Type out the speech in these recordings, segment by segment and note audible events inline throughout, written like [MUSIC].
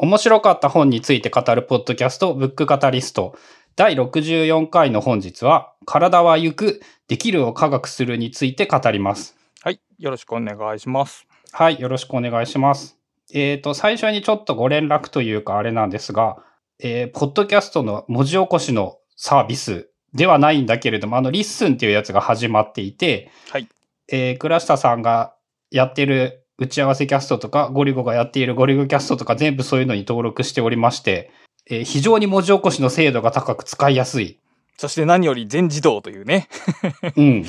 面白かった本について語るポッドキャスト、ブックカタリスト。第64回の本日は、体はゆく、できるを科学するについて語ります。はい。よろしくお願いします。はい、よろしくお願いします。えっ、と、最初にちょっとご連絡というかあれなんですが、えーポッドキャストの文字起こしのサービスではないんだけれども、あの、 LISTEN っていうやつが始まっていて、はい。えー倉下さんがやってる打ち合わせキャストとか、ゴリゴがやっているゴリゴキャストとか全部そういうのに登録しておりまして、えー非常に文字起こしの精度が高く使いやすい。そして何より全自動というね。うん。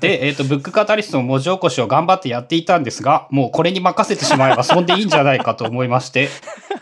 で、えっ、と、ブックカタリストの文字起こしを頑張ってやっていたんですが、もうこれに任せてしまえばそんでいいんじゃないかと思いまして、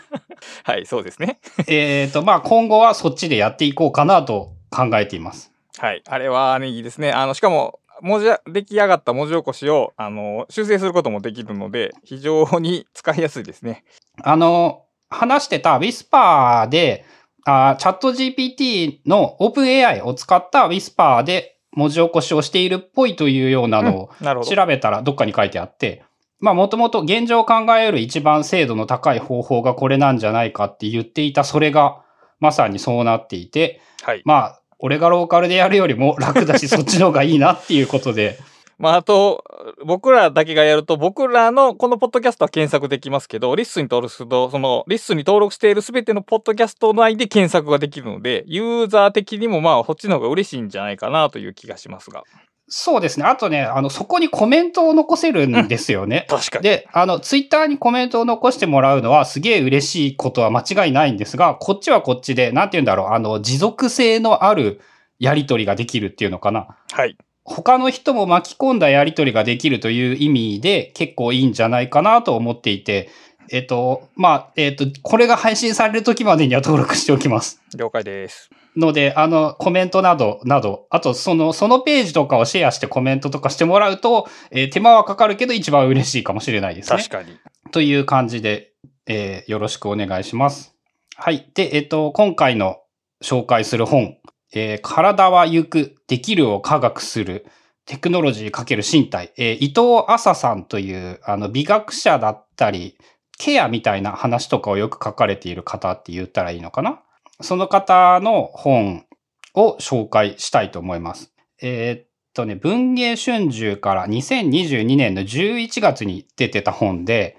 [LAUGHS] はい、そうですね。えっと、まあ、今後はそっちでやっていこうかなと考えています。はい。あれはね、いいですね。あの、しかも、文字、出来上がった文字起こしを、あの、修正することもできるので、非常に使いやすいですね。あの、話してた Whisper で、あチャット GPT の OpenAI を使った Whisper で文字起こしをしているっぽいというようなのを。調べたらどっかに書いてあって、まあもともと現状考える一番精度の高い方法がこれなんじゃないかって言っていたそれがまさにそうなっていて、はい。まあ俺がローカルでやるよりも楽だし [LAUGHS] そっちの方がいいなっていうことで、まあ、あと、僕らだけがやると、僕らのこのポッドキャストは検索できますけど、 LISTEN に登録すると、その、 LISTEN に登録しているすべてのポッドキャスト内で検索ができるので、ユーザー的にもまあ、こっちの方が嬉しいんじゃないかなという気がしますが。そうですね。あとね、あの、そこにコメントを残せるんですよね。確かに。で、あの、ツイッターにコメントを残してもらうのはすげえ嬉しいことは間違いないんですが、こっちはこっちで、なんて言うんだろう、あの、持続性のあるやりとりができるっていうのかな。はい。他の人も巻き込んだやりとりができるという意味で結構いいんじゃないかなと思っていて、えっと、まあ、えっと、これが配信される時までには登録しておきます。了解です。ので、あの、コメントなど、など、あと、その、そのページとかをシェアしてコメントとかしてもらうと、えー手間はかかるけど一番嬉しいかもしれないですね。確かに。という感じで、えーよろしくお願いします。はい。で、えっ、と、今回の紹介する本、えー体は行く、できるを科学する、テクノロジー×身体、えー伊藤麻さんという、あの、美学者だったり、ケアみたいな話とかをよく書かれている方って言ったらいいのかな？その方の本を紹介したいと思います。えーっとね、文芸春秋から2022年の11月に出てた本で、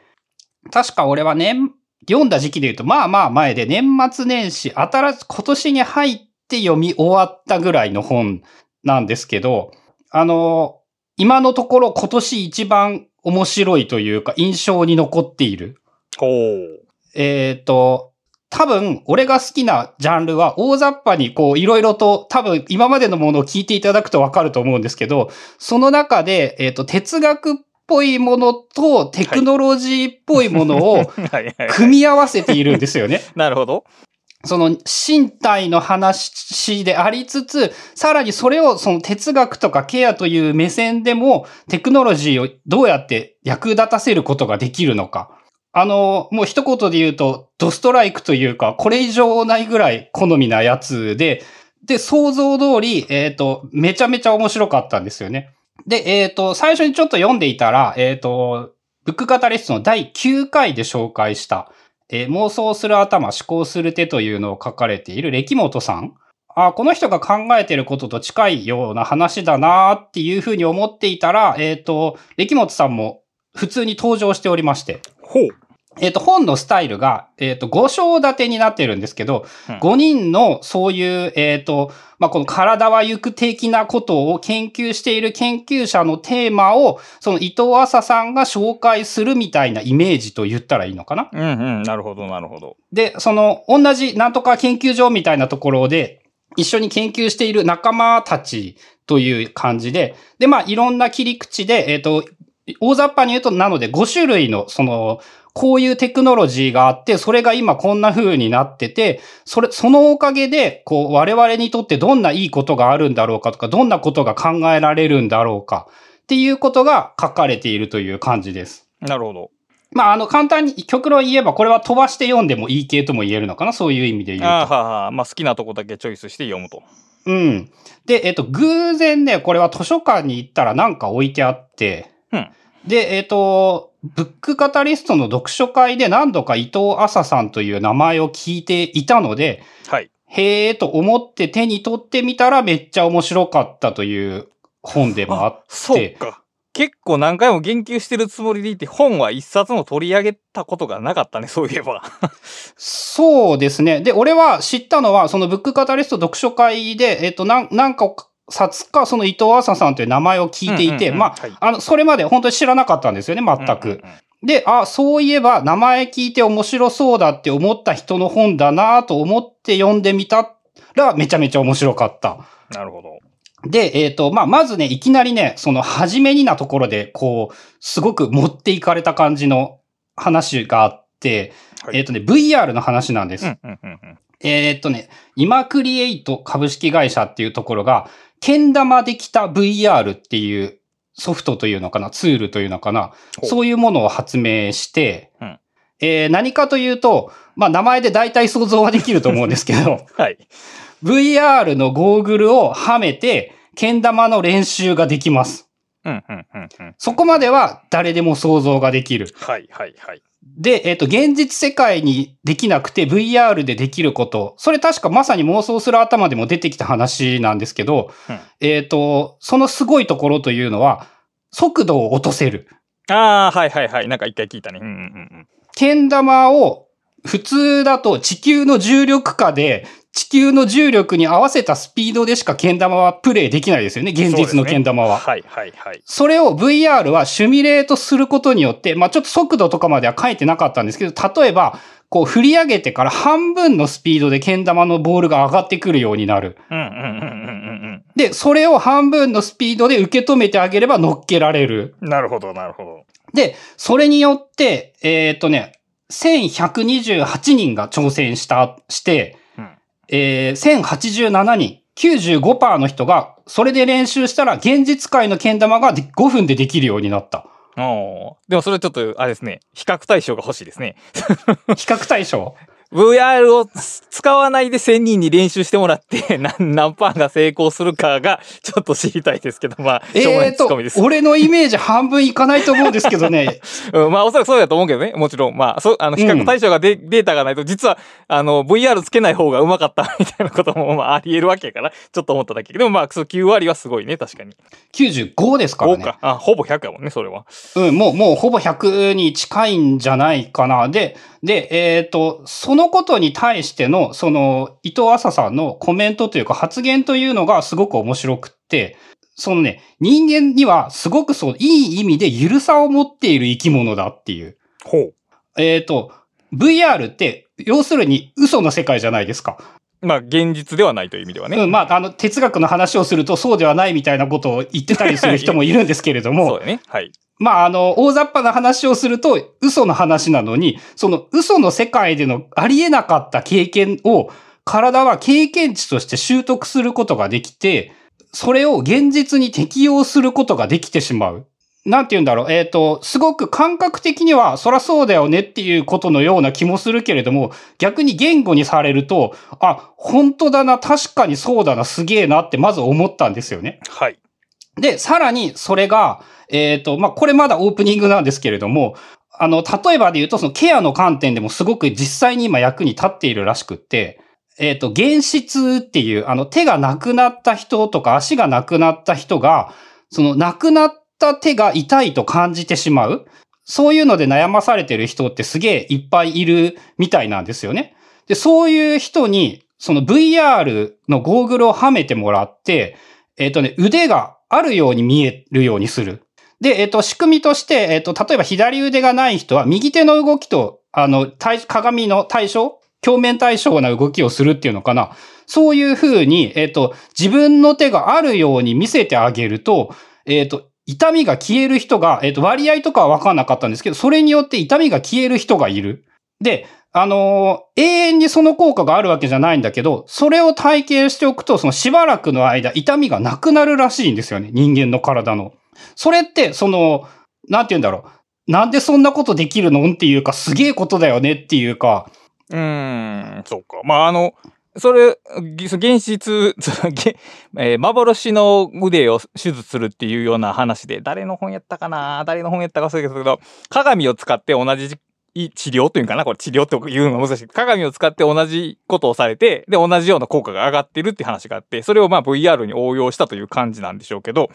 確か俺は年、読んだ時期で言うと、まあまあ前で年末年始、新し、今年に入って読み終わったぐらいの本なんですけど、あの、今のところ今年一番面白いというか印象に残っている。ほう。えっ、と、多分、俺が好きなジャンルは、大雑把にこう、いろいろと、多分、今までのものを聞いていただくとわかると思うんですけど、その中で、えっ、と、哲学っぽいものと、テクノロジーっぽいものを。[LAUGHS] 組み合わせているんですよね。[LAUGHS] なるほど。その身体の話でありつつ、さらにそれをその哲学とかケアという目線でもテクノロジーをどうやって役立たせることができるのか。あの、もう一言で言うと、ドストライクというか、これ以上ないぐらい好みなやつで、で、想像通り、えっ、と、めちゃめちゃ面白かったんですよね。で、えっ、と、最初にちょっと読んでいたら、えっ、と、ブックカタリストの第9回で紹介した、えー妄想する頭、思考する手というのを書かれている歴本さん。あこの人が考えてることと近いような話だなっていうふうに思っていたら、えっ、と、歴本さんも普通に登場しておりまして、ほう。えっ、と、本のスタイルが、えっ、と、5章立てになってるんですけど、うん5人のそういう、えっ、と、まあ、この体は行く的なことを研究している研究者のテーマを、その伊藤麻さんが紹介するみたいなイメージと言ったらいいのかな？うんうん。なるほど、なるほど。で、その、同じなんとか研究所みたいなところで、一緒に研究している仲間たちという感じで、で、まあ、いろんな切り口で、えっ、と、大雑把に言うと、なので5種類の、その、こういうテクノロジーがあって、それが今こんな風になってて、それ、そのおかげで、こう、我々にとってどんないいことがあるんだろうかとか、どんなことが考えられるんだろうか、っていうことが書かれているという感じです。なるほど。まあ、あの、簡単に極論言えば、これは飛ばして読んでもいい系とも言えるのかなそういう意味で言うと。あーはーはーまあ好きなとこだけチョイスして読むと。うん。で、えっと、偶然ね、これは図書館に行ったらなんか置いてあって、うんで、えっと、ブックカタリストの読書会で何度か伊藤麻さんという名前を聞いていたので、はい。へえと思って手に取ってみたらめっちゃ面白かったという本でもあって、そうか。結構何回も言及してるつもりでいて、本は一冊も取り上げたことがなかったね、そういえば。そうですね。で、俺は知ったのは、そのブックカタリスト読書会で、えっ、と、なん、なんか、冊か、その伊藤麻さんという名前を聞いていて、まあ、はいあの、それまで本当に知らなかったんですよね、全く。で、あ、そういえば名前聞いて面白そうだって思った人の本だなと思って読んでみたら、めちゃめちゃ面白かった。なるほど。で、えっ、と、まあ、まずね、いきなりね、その、初めになところで、こう、すごく持っていかれた感じの話があって、はいえっ、とね、VR の話なんです。えーっとね、今クリエイト株式会社っていうところが、けん玉できた VR っていうソフトというのかな、ツールというのかな、そういうものを発明して、うんえー何かというと、まあ名前で大体想像はできると思うんですけど、[LAUGHS] はい。VR のゴーグルをはめて、けん玉の練習ができます。そこまでは誰でも想像ができる。はいはいはい。で、えっ、と、現実世界にできなくて VR でできること。それ確かまさに妄想する頭でも出てきた話なんですけど、うんえっ、と、そのすごいところというのは、速度を落とせる。ああ、はいはいはい。なんか一回聞いたね。うんうんうんけん玉を普通だと地球の重力下で地球の重力に合わせたスピードでしかけん玉はプレイできないですよね。現実のけん玉は。はいはいはい。それを VR はシミュレートすることによって、まあちょっと速度とかまでは書いてなかったんですけど、例えば、こう振り上げてから半分のスピードでけん玉のボールが上がってくるようになる。うんうんうんうんうんで、それを半分のスピードで受け止めてあげれば乗っけられる。うん。なるほどなるほど。で、それによって、えっ、とね、1128人が挑戦した、して、うんえー1087人、95%の人が、それで練習したら、現実界のけん玉がで5分でできるようになった。でもそれちょっと、あれですね。比較対象が欲しいですね。[LAUGHS] 比較対象？VR を使わないで1000人に練習してもらって、[LAUGHS] 何、何パーが成功するかが、ちょっと知りたいですけど、まあ、しょうもないツッコミです。、俺のイメージ半分いかないと思うんですけどね。[LAUGHS] うん、まあ、おそらくそうだと思うけどね。もちろん。まあ、そう、あの、比較対象がデ,、データがないと、実は、あの、VR つけない方がうまかったみたいなことも、[LAUGHS] まあ、あり得るわけやから、ちょっと思っただけ。でもまあ、そう9割はすごいね、確かに。95ですから5ね。か。あ、ほぼ100やもんね、それは。うん、もう、もうほぼ100に近いんじゃないかな。で、で、えっ、と、そのことに対しての、その、伊藤麻さんのコメントというか発言というのがすごく面白くって、そのね、人間にはすごくそう、いい意味でゆるさを持っている生き物だっていう。ほう。えっ、と、VR って、要するに嘘の世界じゃないですか。まあ、現実ではないという意味ではね。うん、まあ、あの、哲学の話をするとそうではないみたいなことを言ってたりする人もいるんですけれども [LAUGHS] そう、だね。はい。まあ、あの、大雑把な話をすると嘘の話なのに、その嘘の世界でのありえなかった経験を体は経験値として習得することができて、それを現実に適用することができてしまう。なんて言うんだろう。えっ、と、すごく感覚的には、そらそうだよねっていうことのような気もするけれども、逆に言語にされると、あ、本当だな、確かにそうだな、すげえなってまず思ったんですよね。はい。で、さらにそれが、えっ、と、まあ、これまだオープニングなんですけれども、あの、例えばで言うと、そのケアの観点でもすごく実際に今役に立っているらしくって、えっ、と、原質っていう、あの、手がなくなった人とか足がなくなった人が、その、なくなった手が痛いと感じてしまう。そういうので悩まされてる人ってすげえいっぱいいるみたいなんですよね。で、そういう人に、その VR のゴーグルをはめてもらって、えっ、とね、腕があるように見えるようにする。で、えっ、と、仕組みとして、えっ、と、例えば左腕がない人は、右手の動きと、あの、鏡の対象鏡面対称な動きをするっていうのかな。そういう風に、えっ、と、自分の手があるように見せてあげると、えっ、と、痛みが消える人が、えっ、と、割合とかは分かんなかったんですけど、それによって痛みが消える人がいる。で、あのー永遠にその効果があるわけじゃないんだけど、それを体験しておくと、そのしばらくの間、痛みがなくなるらしいんですよね。人間の体の。それって、その、なんて言うんだろう。なんでそんなことできるのっていうか、すげえことだよねっていうか、うん、そうか。まあ、あの、それ、現実、[LAUGHS] えー幻の腕を手術するっていうような話で、誰の本やったかな？誰の本やったか忘れたけど、鏡を使って同じ治療というかな？これ治療っていうのが難しい。鏡を使って同じことをされて、で、同じような効果が上がってるって話があって、それをまあ VR に応用したという感じなんでしょうけど、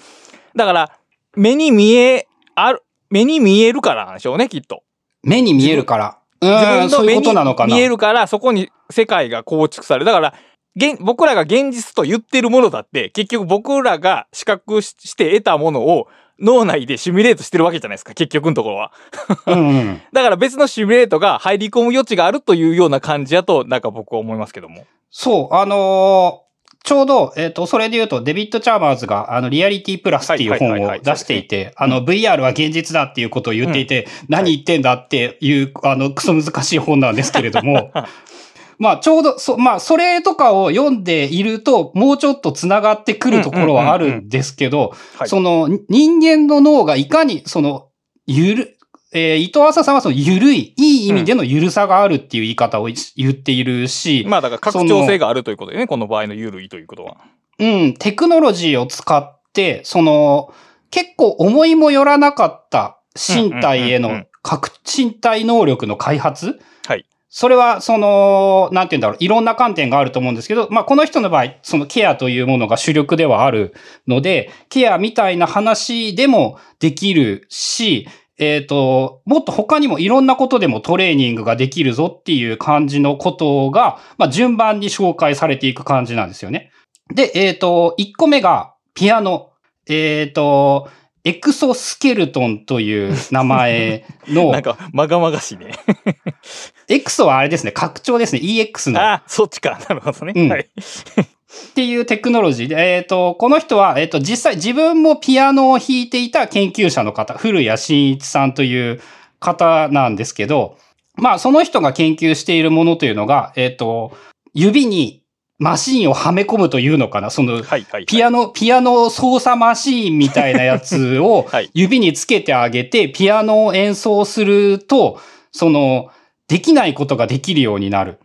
だから、目に見え、ある、目に見えるからなんでしょうね、きっと。目に見えるから。うん、そういう分の目にことなのかな。見えるから、そこに世界が構築される。だから、現僕らが現実と言ってるものだって、結局僕らが視覚しして得たものを脳内でシミュレートしてるわけじゃないですか、結局のところは。うんうん。[LAUGHS] だから別のシミュレートが入り込む余地があるというような感じやと、なんか僕は思いますけども。そう、あのーちょうど、えっ、と、それで言うと、デビッド・チャーマーズが、あの、リアリティプラスっていう本を出していて、あの、VR は現実だっていうことを言っていて、何言ってんだっていう、あの、クソ難しい本なんですけれども、[LAUGHS] まあ、ちょうど、そ、まあ、それとかを読んでいると、もうちょっと繋がってくるところはあるんですけど、はい。その、人間の脳がいかに、その、ゆる、えー伊藤浅さんはその、ゆるい、いい意味でのゆるさがあるっていう言い方をい言っているし、まあだから拡張性があるということでね、この場合の緩いということは。うん、テクノロジーを使って、その、結構思いもよらなかった身体への各身体能力の開発？はい。それは、その、なんて言うんだろう、いろんな観点があると思うんですけど、まあ、この人の場合、そのケアというものが主力ではあるので、ケアみたいな話でもできるし、えっ、と、もっと他にもいろんなことでもトレーニングができるぞっていう感じのことが、まあ、順番に紹介されていく感じなんですよね。で、えっ、と、1個目が、ピアノ。えっ、と、エクソスケルトンという名前の [LAUGHS] なん、か、まがまがしいね。エクソはあれですね、拡張ですね、EX の。あ、そっちか。なるほどね。うんはい。っていうテクノロジーで、えっ、と、この人は、えっ、と、実際自分もピアノを弾いていた研究者の方、古谷慎一さんという方なんですけど、まあ、その人が研究しているものというのが、えっ、と、指にマシンをはめ込むというのかな、その、はいはいはい。ピアノ、ピアノ操作マシーンみたいなやつを [LAUGHS] はい指につけてあげて、ピアノを演奏すると、その、できないことができるようになる。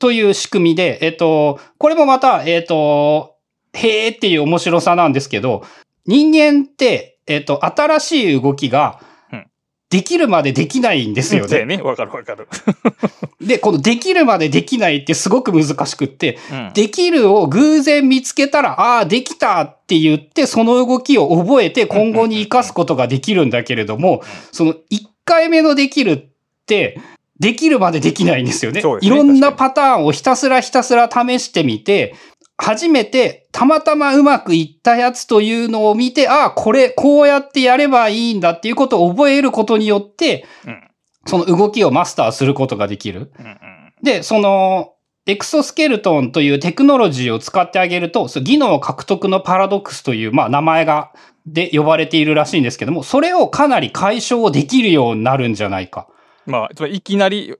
はい。という仕組みで、えっと、これもまた、えっと、へーっていう面白さなんですけど、人間って、えっと、新しい動きがうん、できるまでできないんですよね。[LAUGHS] ね。わかるわかる。[LAUGHS] で、このできるまでできないってすごく難しくって、うん。できるを偶然見つけたら、ああ、できたって言って、その動きを覚えて今後に活かすことができるんだけれども、その1回目のできるって、できるまでできないんですよね。そうですねいろんなパターンをひたすらひたすら試してみて、初めてたまたまうまくいったやつというのを見て、ああ、これ、こうやってやればいいんだっていうことを覚えることによって、うん。その動きをマスターすることができる。うんうん。で、その、エクソスケルトンというテクノロジーを使ってあげると、技能獲得のパラドックスという、まあ、名前が、で呼ばれているらしいんですけども、それをかなり解消できるようになるんじゃないか。まあ、つまりいきなり、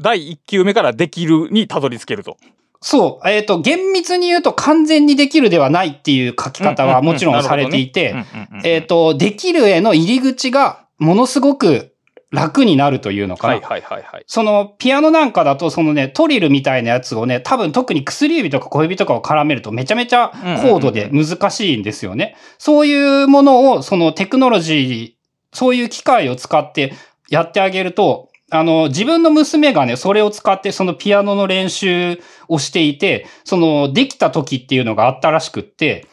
第1球目からできるにたどり着けると。そう。えっ、と、厳密に言うと完全にできるではないっていう書き方はもちろんされていて、えっ、と、できるへの入り口がものすごく楽になるというのかな。はいはいはいはい。その、ピアノなんかだと、そのね、トリルみたいなやつをね、多分特に薬指とか小指とかを絡めるとめちゃめちゃ高度で難しいんですよね。そういうものを、そのテクノロジー、そういう機械を使ってやってあげると、あの、自分の娘がね、それを使ってそのピアノの練習をしていて、その、できた時っていうのがあったらしくって。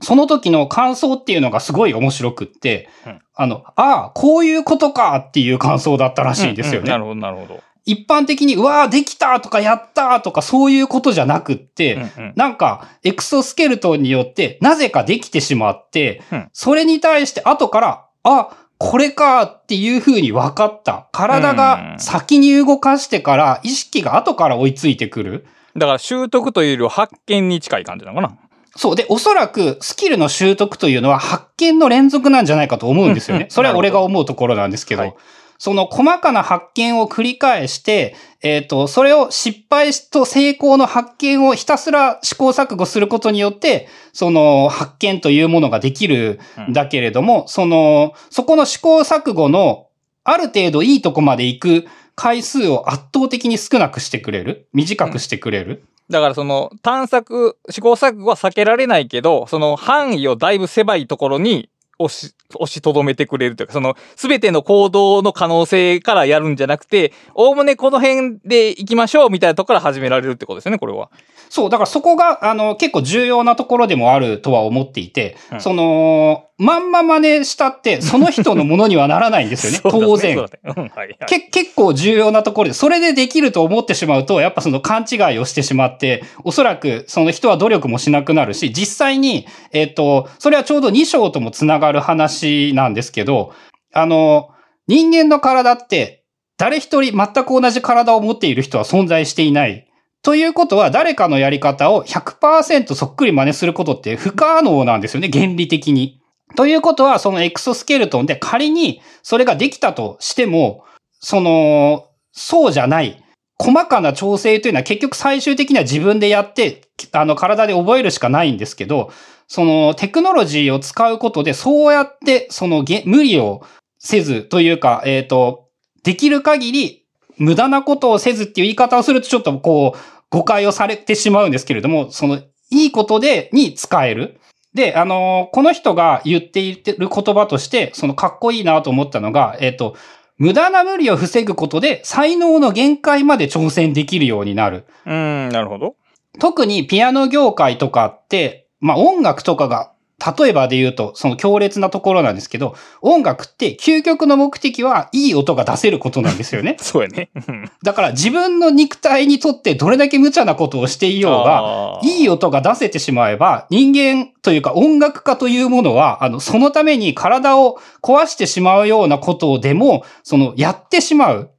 その時の感想っていうのがすごい面白くって、うんあの、ああ、こういうことかっていう感想だったらしいんですよね。なるほどなるほど。一般的に、うわあ、できたとかやったとかそういうことじゃなくって、うんうんなんか、エクソスケルトンによって、なぜかできてしまって、うんそれに対して後から、あ、これかっていう風に分かった。体が先に動かしてから、意識が後から追いついてくる。だから習得というよりは発見に近い感じなのかな。そう。で、おそらく、スキルの習得というのは発見の連続なんじゃないかと思うんですよ。ねそれは俺が思うところなんですけど、はいその細かな発見を繰り返して、えっ、と、それを失敗と成功の発見をひたすら試行錯誤することによって、その発見というものができるんだけれども、その、そこの試行錯誤のある程度いいとこまで行く回数を圧倒的に少なくしてくれる短くしてくれる。だからその探索、試行錯誤は避けられないけど、その範囲をだいぶ狭いところに押し、押しとどめてくれるというか、その全ての行動の可能性からやるんじゃなくて、おおむねこの辺で行きましょうみたいなところから始められるってことですよね、これは。そう、だからそこが、あの、結構重要なところでもあるとは思っていて、うんその、まんま真似したって、その人のものにはならないんですよね、[LAUGHS] 当然。そうだねうんはいはいけ結構重要なところで、それでできると思ってしまうと、やっぱその勘違いをしてしまって、おそらくその人は努力もしなくなるし、実際に、えっ、と、それはちょうど2章ともつながる話なんですけど、あの、人間の体って、誰一人全く同じ体を持っている人は存在していない。ということは、誰かのやり方を100%そっくり真似することって不可能なんですよね、原理的に。ということは、そのエクソスケルトンで仮にそれができたとしても、その、そうじゃない、細かな調整というのは結局最終的には自分でやって、あの、体で覚えるしかないんですけど、そのテクノロジーを使うことで、そうやって、その無理をせずというか、えっ、と、できる限り無駄なことをせずっていう言い方をするとちょっとこう、誤解をされてしまうんですけれども、その、いいことで、に使える。で、あのこの人が言っている言葉として、そのかっこいいなと思ったのが、えっ、と、無駄な無理を防ぐことで才能の限界まで挑戦できるようになる。うーん、なるほど。特にピアノ業界とかって、まあ音楽とかが、例えばで言うと、その強烈なところなんですけど、音楽って究極の目的はいい音が出せることなんですよね。[LAUGHS] そうやね。うんだから自分の肉体にとってどれだけ無茶なことをしていようが、いい音が出せてしまえば、人間というか音楽家というものは、あの、そのために体を壊してしまうようなことでも、その、やってしまう。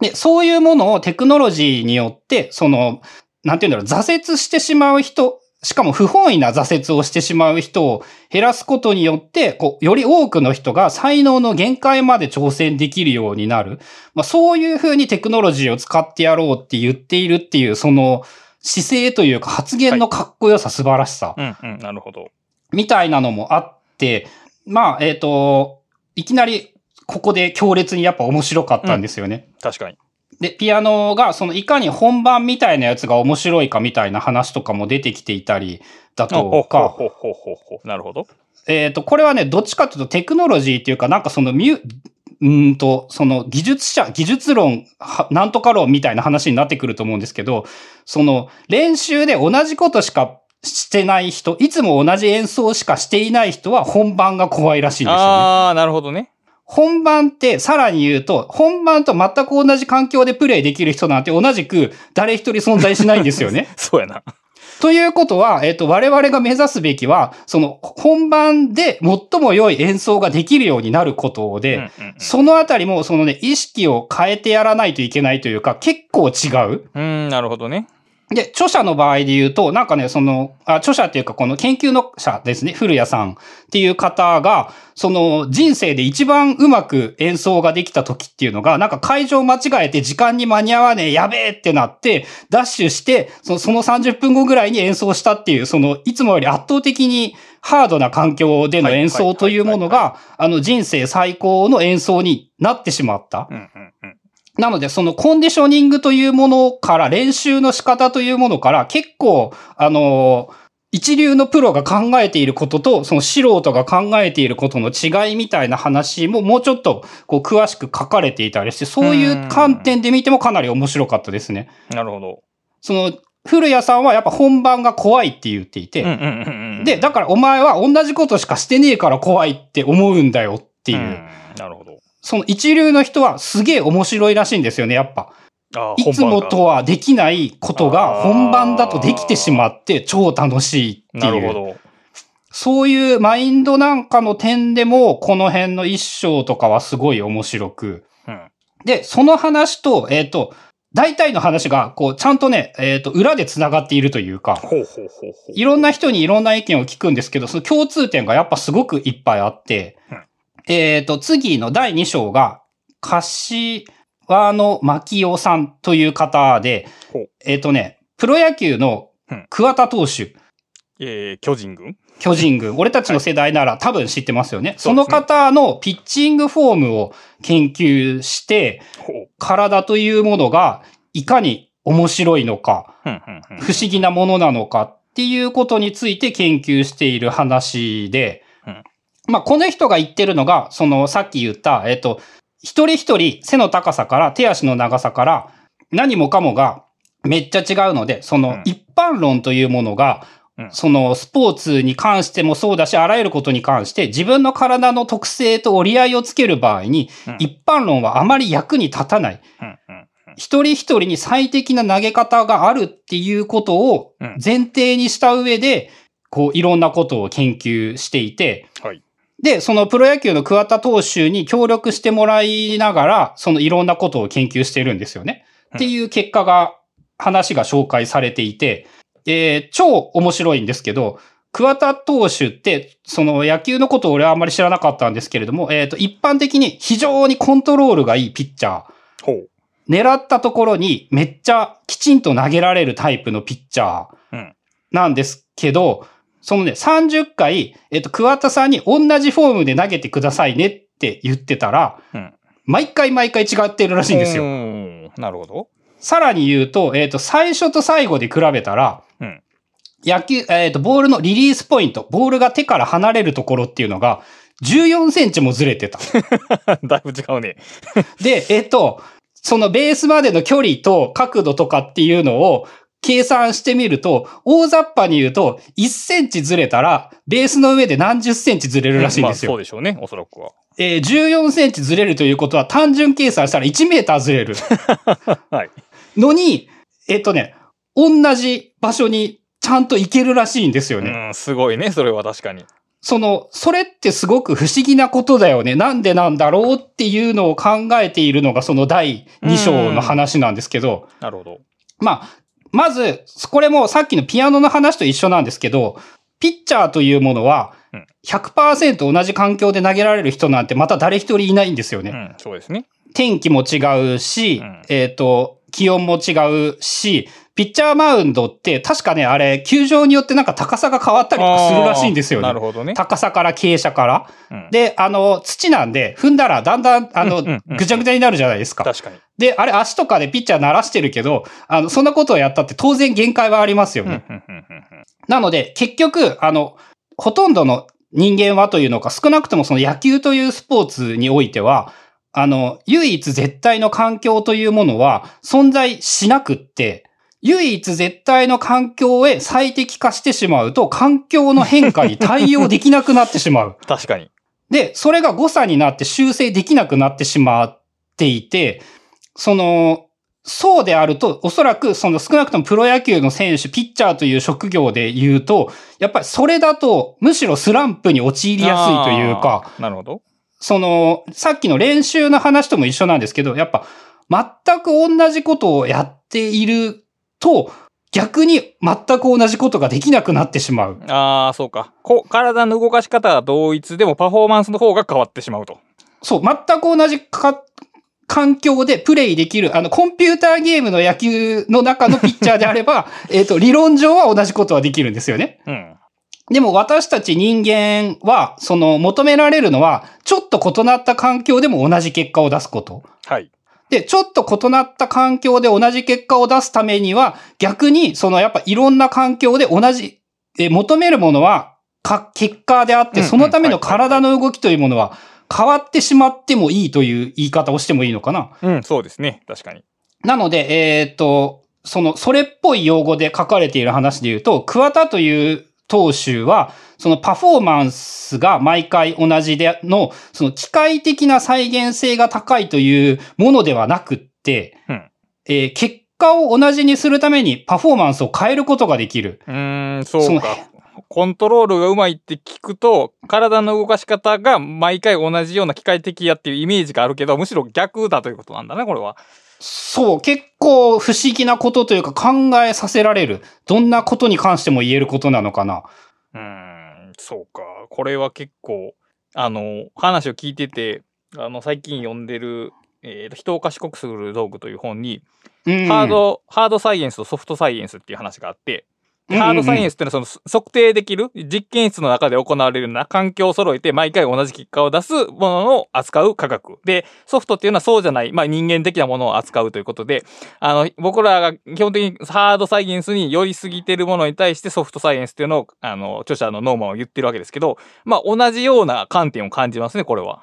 で、そういうものをテクノロジーによって、その、なんていうんだろう、挫折してしまう人、しかも不本意な挫折をしてしまう人を減らすことによって、こう、より多くの人が才能の限界まで挑戦できるようになる。まあ、そういうふうにテクノロジーを使ってやろうって言っているっていう、その姿勢というか発言のかっこよさ、素晴らしさ、うんうん、なるほど。みたいなのもあって、まあ、えっ、と、いきなりここで強烈にやっぱ面白かったんですよね。確かに。で、ピアノが、そのいかに本番みたいなやつが面白いかみたいな話とかも出てきていたりだとか、ほほほほなるほど。えっ、と、これはね、どっちかというとテクノロジーっていうか、なんかそのミュ、うーんと、その技術者、技術論、はなんとか論みたいな話になってくると思うんですけど、その練習で同じことしかしてない人、いつも同じ演奏しかしていない人は本番が怖いらしいんですよね。ああ、なるほどね。本番ってさらに言うと、本番と全く同じ環境でプレイできる人なんて同じく誰一人存在しないんですよね。[LAUGHS] そうやな。ということは、えっ、と、我々が目指すべきは、その、本番で最も良い演奏ができるようになることで、うんうんうんそのあたりも、そのね、意識を変えてやらないといけないというか、結構違う。うーん、なるほどね。で、著者の場合で言うと、なんかね、その、あ著者っていうか、この研究の者ですね、古谷さんっていう方が、その人生で一番うまく演奏ができた時っていうのが、なんか会場間違えて時間に間に合わねえ、やべえってなって、ダッシュして、そのその30分後ぐらいに演奏したっていう、その、いつもより圧倒的にハードな環境での演奏というものが、あの人生最高の演奏になってしまった。うんうんうん。なので、そのコンディショニングというものから、練習の仕方というものから、結構、あの一流のプロが考えていることと、その素人が考えていることの違いみたいな話ももうちょっとこう詳しく書かれていたりして、そういう観点で見てもかなり面白かったですね。なるほど。その、古谷さんはやっぱ本番が怖いって言っていて。で、だからお前は同じことしかしてねえから怖いって思うんだよっていう。んなるほど。その一流の人はすげえ面白いらしいんですよね、やっぱ。あいつもとは。はできないことが本番だとできてしまって超楽しいっていう。なるほど。そういうマインドなんかの点でも、この辺の一章とかはすごい面白く。うん。で、その話と、えっ、と、大体の話が、こう、ちゃんとね、えっ、と、裏で繋がっているというか、ほうほうほうほう。いろんな人にいろんな意見を聞くんですけど、その共通点がやっぱすごくいっぱいあって、うんえっ、と、次の第2章が、柏野牧夫さんという方でえっ、とね、プロ野球のうん。桑田投手、えー、巨人軍？巨人軍、[LAUGHS] 俺たちの世代なら多分知ってますよね。そうですね。その方のピッチングフォームを研究して。体というものがいかに面白いのか、不思議なものなのかっていうことについて研究している話で、うんまあ、この人が言ってるのが、その、さっき言った、えっと、一人一人背の高さから手足の長さから何もかもがめっちゃ違うので、そのうん。一般論というものが、うん。そのスポーツに関してもそうだし、あらゆることに関して自分の体の特性と折り合いをつける場合に、うん。一般論はあまり役に立たない。うんうん一人一人に最適な投げ方があるっていうことをうん。前提にした上で、こういろんなことを研究していて、はい。で、そのプロ野球の桑田投手に協力してもらいながら、そのいろんなことを研究してるんですよね。うんっていう結果が、話が紹介されていて、えー超面白いんですけど、桑田投手って、その野球のことを俺はあんまり知らなかったんですけれども、えっ、と、一般的に非常にコントロールがいいピッチャー。ほう。狙ったところにめっちゃきちんと投げられるタイプのピッチャーうんなんですけど、そのね、30回、えっと、桑田さんに同じフォームで投げてくださいねって言ってたら、うん毎回毎回違ってるらしいんですうよ。んなるほど。さらに言うと、えっと、最初と最後で比べたら、うん野球、えっと、ボールのリリースポイント、ボールが手から離れるところっていうのが、14センチもずれてた。[LAUGHS] だいぶ違うね。で、えっと、そのベースまでの距離と角度とかっていうのを計算してみると、大雑把に言うと、1センチずれたら、ベースの上で何十センチずれるらしいんですよ。まあそうでしょうね、おそらくは。えー14センチずれるということは、単純計算したら1メーターずれる。[LAUGHS] はい。のに、えっとね、同じ場所にちゃんと行けるらしいんですよね。うん、すごいね、それは確かに。その、それってすごく不思議なことだよね。なんでなんだろうっていうのを考えているのがその第2章の話なんですけど、なるほど。まあ、まず、これもさっきのピアノの話と一緒なんですけど、ピッチャーというものはうん、100%同じ環境で投げられる人なんてまた誰一人いないんですよね。うん、そうですね。天気も違うし、うんえっ、と、気温も違うし、ピッチャーマウンドって確かね、あれ、球場によってなんか高さが変わったりとかするらしいんですよね。なるほどね。高さから傾斜から。うんで、あの、土なんで、踏んだらだんだん、あの、ぐちゃぐちゃになるじゃないですか。確かに。で、あれ足とかでピッチャー鳴らしてるけど、あの、そんなことをやったって当然限界はありますよね。なので、結局、あの、ほとんどの人間はというのか、少なくともその野球というスポーツにおいては、あの、唯一絶対の環境というものは存在しなくって、唯一絶対の環境へ最適化してしまうと、環境の変化に対応できなくなってしまう。[LAUGHS] 確かに。で、それが誤差になって修正できなくなってしまっていて、その、そうであると、おそらく、その少なくともプロ野球の選手、ピッチャーという職業で言うと、やっぱりそれだと、むしろスランプに陥りやすいというか。なるほど。その、さっきの練習の話とも一緒なんですけど、やっぱ、全く同じことをやっていると、逆に全く同じことができなくなってしまう。ああ、そうか。こ体の動かし方が同一でもパフォーマンスの方が変わってしまうと。そう、全く同じか環境でプレイできる、あの、コンピューターゲームの野球の中のピッチャーであれば、[LAUGHS] えっと、理論上は同じことはできるんですよね。うん。でも私たち人間は、その、求められるのは、ちょっと異なった環境でも同じ結果を出すこと。はい。で、ちょっと異なった環境で同じ結果を出すためには、逆に、その、やっぱいろんな環境で同じ、え求めるものは、か、結果であって、そのための体の動きというものは、変わってしまってもいいという言い方をしてもいいのかな。うん、そうですね。確かに。なので、えーっと、その、それっぽい用語で書かれている話で言うと、桑田という投手は、そのパフォーマンスが毎回同じでの、その機械的な再現性が高いというものではなくって、うんえー結果を同じにするためにパフォーマンスを変えることができる。うーん、そうか。コントロールがうまいって聞くと、体の動かし方が毎回同じような機械的やっていうイメージがあるけど、むしろ逆だということなんだね、これは。そう、結構不思議なことというか考えさせられる。どんなことに関しても言えることなのかな。うーん、そうか。これは結構、あの、話を聞いてて、あの、最近読んでる、えーと人を賢くする道具という本に、うん。ハード、ハードサイエンスとソフトサイエンスっていう話があって、ハードサイエンスっていうのはその測定できる実験室の中で行われるような環境を揃えて毎回同じ結果を出すものを扱う科学。で、ソフトっていうのはそうじゃない、まあ人間的なものを扱うということで、あの、僕らが基本的にハードサイエンスに寄りすぎてるものに対してソフトサイエンスっていうのを、あの、著者のノーマンは言ってるわけですけど、まあ同じような観点を感じますね、これは。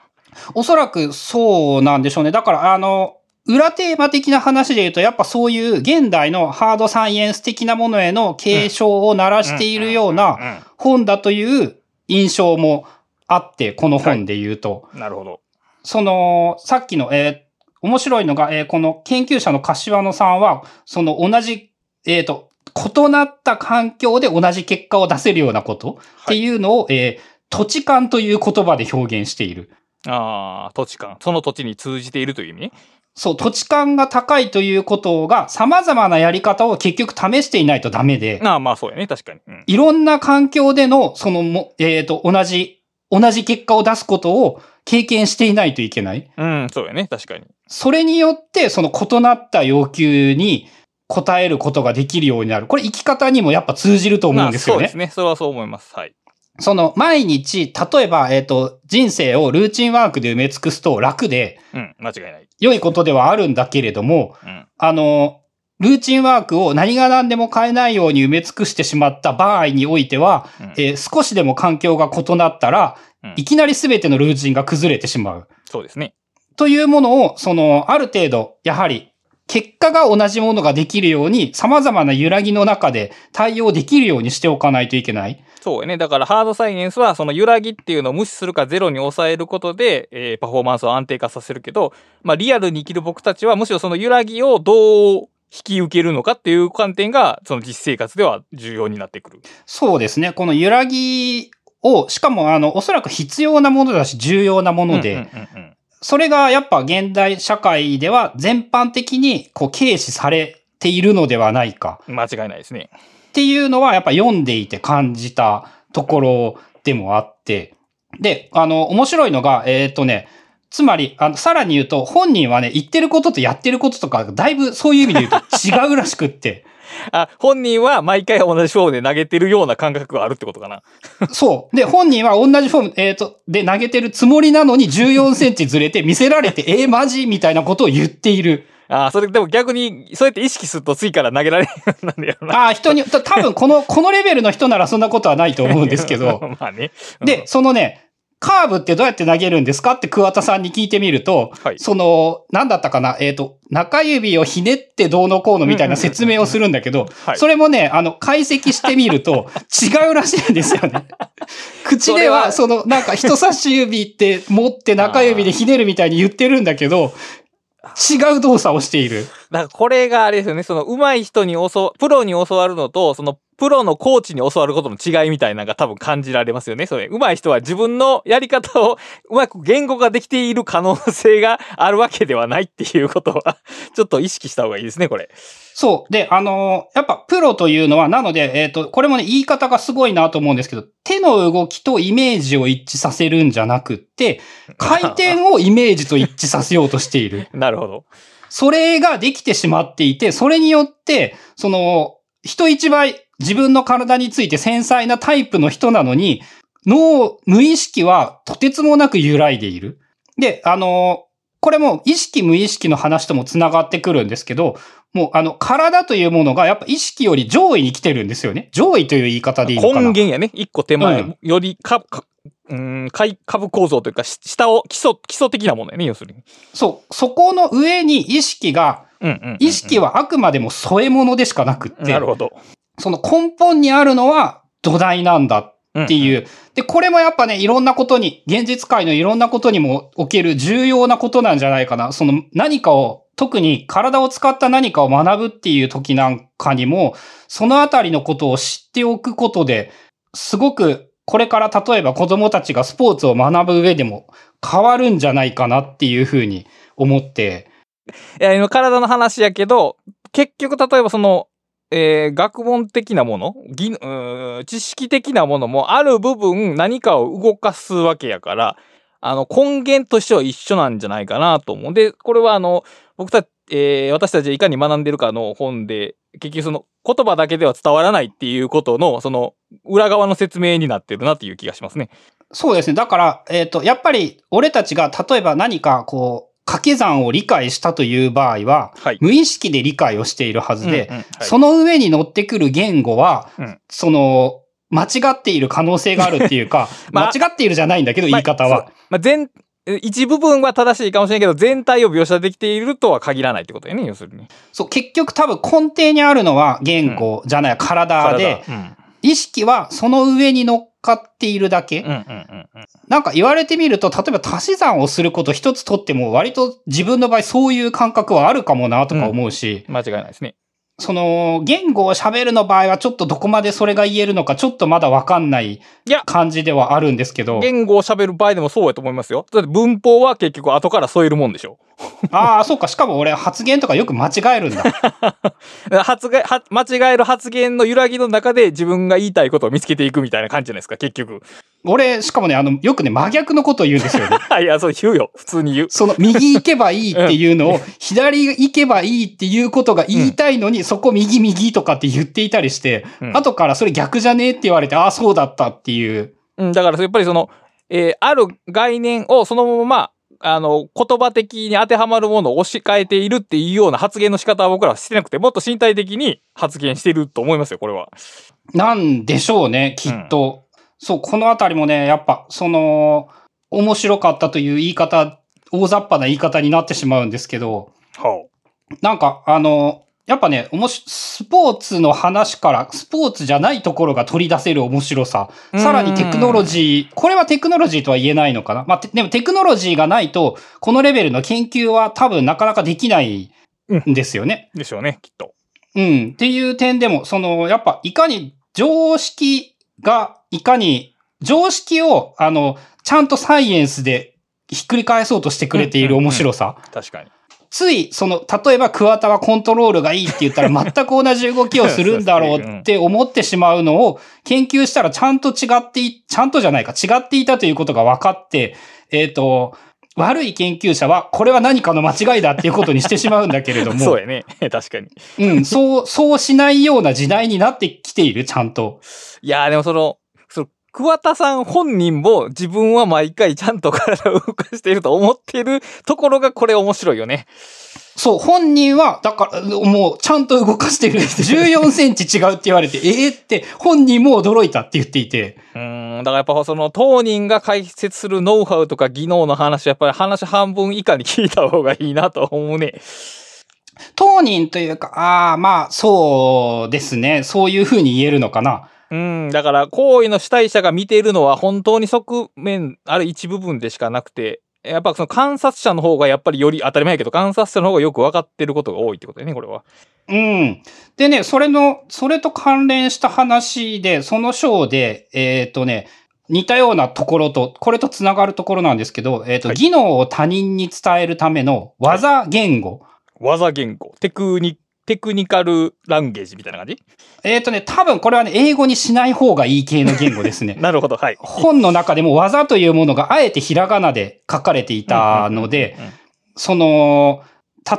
おそらくそうなんでしょうね。だから、あの、裏テーマ的な話で言うと、やっぱそういう現代のハードサイエンス的なものへの警鐘を鳴らしているような本だという印象もあって、この本で言うと。なるほど。その、さっきの、えー面白いのが、えーこの研究者の柏野さんは、その同じ、えっ、と、異なった環境で同じ結果を出せるようなことっていうのを、えー土地感という言葉で表現している。ああ、土地感。その土地に通じているという意味？ね。そう、土地感が高いということが様々なやり方を結局試していないとダメで、ああ、まあそうやね。確かに。うん。いろんな環境での、そのも、えっ、と、同じ、同じ結果を出すことを経験していないといけない。うん、そうやね。確かに。それによって、その異なった要求に応えることができるようになる。これ生き方にもやっぱ通じると思うんですよね。まあそうですね。それはそう思います。はい。その毎日、例えば、えっ、と、人生をルーチンワークで埋め尽くすと楽でうん、間違いない。良いことではあるんだけれども、うん。あの、ルーチンワークを何が何でも変えないように埋め尽くしてしまった場合においては、うんえー少しでも環境が異なったら、うんいきなり全てのルーチンが崩れてしまう。そうですね。というものを、その、ある程度、やはり、結果が同じものができるように、様々な揺らぎの中で対応できるようにしておかないといけない。そうやね。だからハードサイエンスはその揺らぎっていうのを無視するかゼロに抑えることで、えーパフォーマンスを安定化させるけど、まあリアルに生きる僕たちはむしろその揺らぎをどう引き受けるのかっていう観点がその実生活では重要になってくる。そうですね。この揺らぎを、しかも、あの、おそらく必要なものだし、重要なもので、それがやっぱ現代社会では全般的にこう軽視されているのではないか間違いないですね。っていうのはやっぱ読んでいて感じたところでもあって。で、あの、面白いのが、えっ、とね、つまり、あの、さらに言うと、本人はね、言ってることとやってることとか、だいぶそういう意味で言うと [LAUGHS] 違うらしくって。あ、本人は毎回同じフォームで投げてるような感覚があるってことかな。そう。で、本人は同じフォーム、えっ、と、で投げてるつもりなのに14センチずれて見せられて、えー、マジ？みたいなことを言っている。あ、それでも逆に、そうやって意識すると次から投げられるなるんだよな。ああ、人に、た多分この、このレベルの人ならそんなことはないと思うんですけど。[LAUGHS] まあね。で、そのね、カーブってどうやって投げるんですかって桑田さんに聞いてみると、はいその、なんだったかな、えっ、と、中指をひねってどうのこうのみたいな説明をするんだけど、はいそれもね、あの、解析してみると違うらしいんですよね。[LAUGHS] 口では、その、なんか人差し指って持って中指でひねるみたいに言ってるんだけど、違う動作をしている。だからこれがあれですよね、その上手い人に教、プロに教わるのと、そのプロのコーチに教わることの違いみたいなのが多分感じられますよね。それ、上手い人は自分のやり方をうまく言語ができている可能性があるわけではないっていうことは、ちょっと意識した方がいいですね、これ。そう。で、あのーやっぱプロというのは、なので、えっ、と、これもね、言い方がすごいなと思うんですけど、手の動きとイメージを一致させるんじゃなくって、[LAUGHS] 回転をイメージと一致させようとしている。[LAUGHS] なるほど。それができてしまっていて、それによって、その、人一倍自分の体について繊細なタイプの人なのに、脳、無意識はとてつもなく揺らいでいる。で、あの、これも意識無意識の話とも繋がってくるんですけど、もうあの、体というものがやっぱ意識より上位に来てるんですよね。上位という言い方でいいのかな。根源やね。一個手前、うんよりか、か、うーん、か株構造というか、し下を、基礎、基礎的なものやね、要するに。そう。そこの上に意識が、うんうんうんうん意識はあくまでも添え物でしかなくって、なるほど。その根本にあるのは土台なんだっていう。で、これもやっぱね、いろんなことに、現実界のいろんなことにもおける重要なことなんじゃないかな。その何かを、特に体を使った何かを学ぶっていう時なんかにも、そのあたりのことを知っておくことで、すごく、これから例えば子供たちがスポーツを学ぶ上でも変わるんじゃないかなっていうふうに思って、いや、今体の話やけど、結局例えばその、えー学問的なもの、技知識的なものもある部分何かを動かすわけやから、あの根源としては一緒なんじゃないかなと思う。で、これはあの、僕たえー私たちはいかに学んでるかの本で、結局その言葉だけでは伝わらないっていうことの、その裏側の説明になってるなっていう気がしますね。そうですね。だから、えっ、と、やっぱり俺たちが例えば何かこう、掛け算を理解したという場合は、はい。無意識で理解をしているはずで、うんうんはいその上に乗ってくる言語は、うんその、間違っている可能性があるっていうか、[LAUGHS] まあ間違っているじゃないんだけど、言い方は。まあ、全、え一部分は正しいかもしれんけど、全体を描写できているとは限らないってことやね、要するに。そう、結局多分根底にあるのは言語じゃない、体で、体うん。意識はその上に乗っかっているだけ。うんうんうんうん。なんか言われてみると、例えば足し算をすること一つとっても、割と自分の場合そういう感覚はあるかもなとか思うし、間違いないですね。その、言語を喋るの場合はちょっとどこまでそれが言えるのか、ちょっとまだわかんない感じではあるんですけど。言語を喋る場合でもそうやと思いますよ。だって文法は結局後から添えるもんでしょ。[LAUGHS] ああ、そうか。しかも俺発言とかよく間違えるんだ。[LAUGHS] 発言、は間違える発言の揺らぎの中で自分が言いたいことを見つけていくみたいな感じじゃないですか、結局。俺、しかもね、あの、よくね、真逆のことを言うんですよね。[LAUGHS] いや、そう言うよ。普通に言う。その、右行けばいいっていうのを、左行けばいいっていうことが言いたいのに、そこ右右とかって言っていたりして、うん後からそれ逆じゃねえって言われて、ああ、そうだったっていう。うん、だからやっぱりその、えーある概念をそのまま、あの、言葉的に当てはまるものを押し替えているっていうような発言の仕方は僕らはしてなくて、もっと身体的に発言してると思いますよ、これは。なんでしょうね、きっと。そう、このあたりもね、やっぱ、その、面白かったという言い方、大雑把な言い方になってしまうんですけど、はなんか、あの、やっぱね、おもし、スポーツの話から、スポーツじゃないところが取り出せる面白さ。うんさらにテクノロジー、これはテクノロジーとは言えないのかなまあ、てでもテクノロジーがないと、このレベルの研究は多分なかなかできないんですよね。でしょうね、きっと。うん。っていう点でも、その、やっぱ、いかに常識が、いかに、常識を、あの、ちゃんとサイエンスでひっくり返そうとしてくれている面白さ。確かに。つい、その、例えば桑田はコントロールがいいって言ったら [LAUGHS] 全く同じ動きをするんだろうって思ってしまうのを研究したらちゃんと違ってい、ちゃんとじゃないか、違っていたということが分かって、えっ、と、悪い研究者はこれは何かの間違いだっていうことにしてしまうんだけれども、[LAUGHS] そうやね。[LAUGHS] 確かに。うん、そう、そうしないような時代になってきている、ちゃんと。いやーでもその、桑田さん本人も自分は毎回ちゃんと体を動かしていると思っているところがこれ面白いよね。そう、本人は、だから、もう、ちゃんと動かしてる。14センチ違うって言われて、ええって、本人も驚いたって言っていて、うーん、だからやっぱその当人が解説するノウハウとか技能の話、やっぱり話半分以下に聞いた方がいいなと思うね。当人というか、ああ、まあ、そうですね。そういうふうに言えるのかな。うん、だから行為の主体者が見ているのは本当に側面、ある一部分でしかなくて、やっぱその観察者の方がやっぱりより当たり前やけど、観察者の方がよく分かってることが多いってことだよね、これは。うん。でね、それの、それと関連した話で、その章で、えっ、とね、似たようなところと、これとつながるところなんですけど、えっ、と、はい技能を他人に伝えるための技言語。技言語、テクニ、テクニカルランゲージみたいな感じ？えっ、とね、多分これはね、英語にしない方がいい系の言語ですね。[LAUGHS] なるほど、はい。本の中でも技というものがあえてひらがなで書かれていたので、その、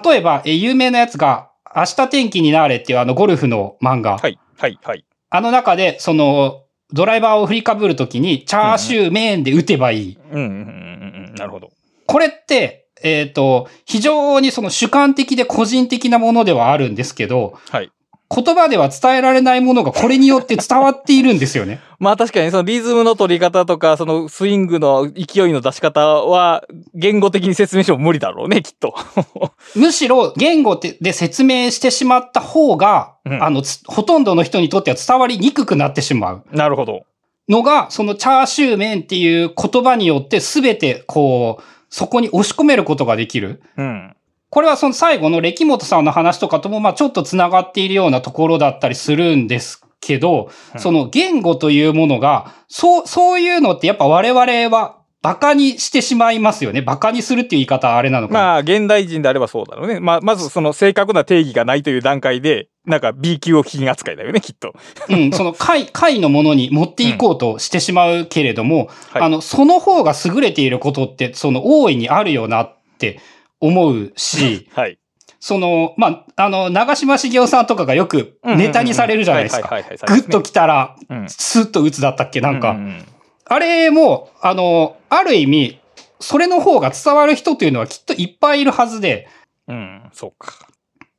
例えば、え有名なやつが、明日天気になれっていうあのゴルフの漫画。はい、はい、はい。あの中で、その、ドライバーを振りかぶるときに、チャーシューメーンで打てばいい。うん、うん、うん、うん、なるほど。これって、えっ、と、非常にその主観的で個人的なものではあるんですけど、はい。言葉では伝えられないものがこれによって伝わっているんですよね。[LAUGHS] まあ確かにそのリズムの取り方とか、そのスイングの勢いの出し方は、言語的に説明しても無理だろうね、きっと。[LAUGHS] むしろ言語でで説明してしまった方が、うんあの、つほとんどの人にとっては伝わりにくくなってしまうなるほど。のが、そのチャーシュー麺っていう言葉によって全てこう、そこに押し込めることができる。うん。これはその最後の歴本さんの話とかとも、まあちょっと繋がっているようなところだったりするんですけど、うんその言語というものが、そう、そういうのってやっぱ我々は馬鹿にしてしまいますよね。馬鹿にするっていう言い方はあれなのかな。まあ、現代人であればそうだろうね。まあ、まずその正確な定義がないという段階で、なんか B 級を金扱いだよね、きっと。[LAUGHS] うん、その回、回のものに持っていこうとしてしまうけれども、はいあの、その方が優れていることって、その大いにあるよなって思うし、[LAUGHS] はい。その、まあ、あの、長嶋茂雄さんとかがよくネタにされるじゃないですか。グッとき来たら、うんスッと打つだったっけ？なんか、ううんあれも、あの、ある意味、それの方が伝わる人というのはきっといっぱいいるはずで、うん、そうか。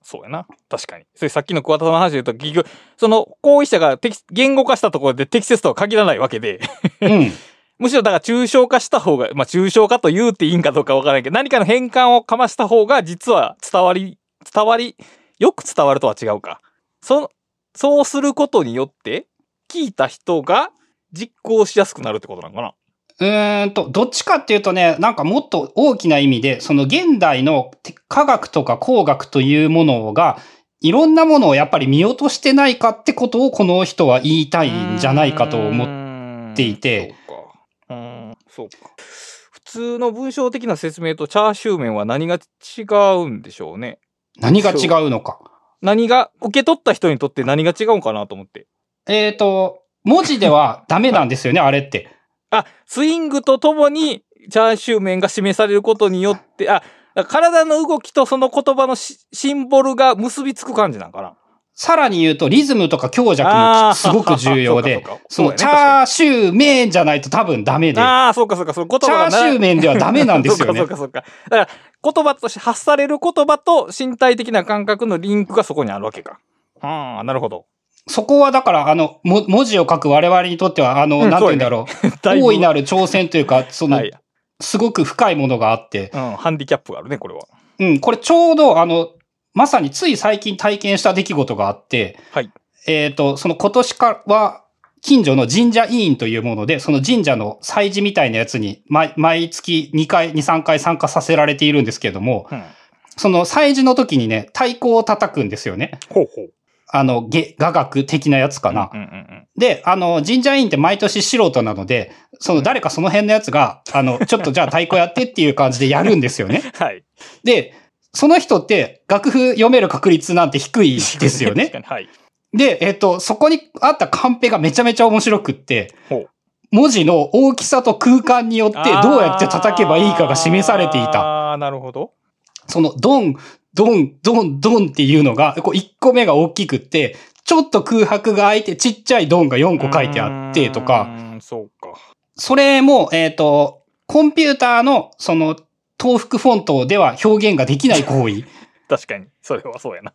そうやな。確かに。それさっきの桑田さんの話で言うと、結局、その行為者が適言語化したところで適切とは限らないわけで、うん。[LAUGHS] むしろだから抽象化した方が、まあ抽象化と言うっていいんかどうかわからないけど、何かの変換をかました方が実は伝わり、伝わり、よく伝わるとは違うか。そ、そうすることによって、聞いた人が実行しやすくなるってことなのかな？うーんと、どっちかっていうとね、なんかもっと大きな意味で、その現代のて科学とか工学というものが、いろんなものをやっぱり見落としてないかってことをこの人は言いたいんじゃないかと思っっていてそうか。うん、そうか。普通の文章的な説明とチャーシュー麺は何が違うんでしょうね？何が違うのか。何が、受け取った人にとって何が違うんかなと思って。えっ、と、文字ではダメなんですよね、あれって。あ、スイングとともにチャーシュー麺が示されることによって、あ、体の動きとその言葉のシシンボルが結びつく感じなんかな。さらに言うと、リズムとか強弱もすごく重要で [LAUGHS] そのチャーシュー麺じゃないと多分ダメで、チああ、そうかそうか、その言葉がャーシュー麺ではダメなんですよね [LAUGHS] そう。かそうかそうか。だから、言葉として発される言葉と身体的な感覚のリンクがそこにあるわけか。ああ、なるほど。そこはだから、あの、も文字を書く我々にとっては、あの、うんなんて言うんだろだう。[LAUGHS] いぶ大いなる挑戦というか、そのは、い。すごく深いものがあって、うん、ハンディキャップがあるね、これは。うん、これちょうど、あの、まさについ最近体験した出来事があって、はい。えっ、と、その今年からは、近所の神社委員というもので、その神社の祭事みたいなやつに、毎毎月2回、2、3回参加させられているんですけれども、うん。その祭事の時にね、太鼓を叩くんですよね。ほうほう。あの、げ雅楽的なやつかな。うんうんうん。で、あの、神社委員って毎年素人なので、その誰かその辺のやつが、あの、ちょっとじゃあ太鼓やってっていう感じでやるんですよね。[LAUGHS] はい。で、その人って楽譜読める確率なんて低いですよね。[LAUGHS] はい。で、えっと、そこにあったカンペがめちゃめちゃ面白くって文字の大きさと空間によってどうやって叩けばいいかが示されていた。ああ、なるほど。そのドン、ドン、ドン、ドンっていうのが、こう1個目が大きくって、ちょっと空白が空いてちっちゃいドンが4個書いてあってとうか、ーん、そうか。それも、えっ、と、コンピューターのその東福フォントでは表現ができない行為。[LAUGHS] 確かに。それはそうやな。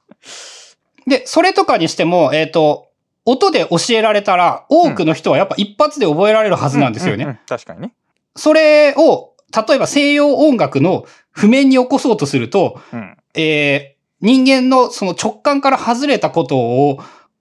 で、それとかにしても、えっ、と、音で教えられたら、多くの人はやっぱ一発で覚えられるはずなんですよね。うううん確かにね。それを、例えば西洋音楽の譜面に起こそうとすると、うん。えー人間のその直感から外れたことを、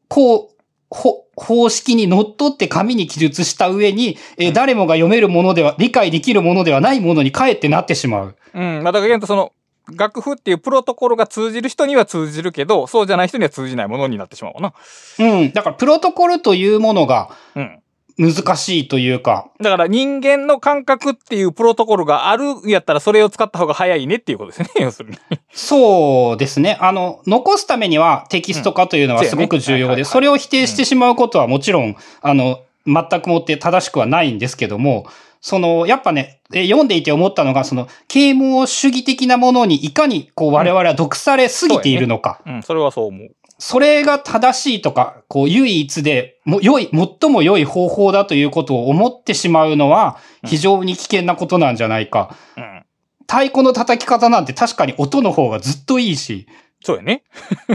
こう、ほ、方式にのって紙に記述した上に、えーうん誰もが読めるものでは、理解できるものではないものにかえってなってしまう。うん。まあ、だからその、楽譜っていうプロトコルが通じる人には通じるけど、そうじゃない人には通じないものになってしまうわな。うん。だから、プロトコルというものがうん。難しいというか、だから人間の感覚っていうプロトコルがあるんやったらそれを使った方が早いねっていうことですね。[LAUGHS] 要するに。そうですね。あの、残すためにはテキスト化というのはうんすごく重要で、それを否定してしまうことはもちろん、あの、全くもって正しくはないんですけども、その、やっぱね、え読んでいて思ったのが、その、啓蒙主義的なものにいかに、こう、我々は毒されすぎているのか。うん。それはそう思う。それが正しいとか、こう、唯一で、も、良い、最も良い方法だということを思ってしまうのは、非常に危険なことなんじゃないか。うん。太鼓の叩き方なんて確かに音の方がずっといいし、そうやね。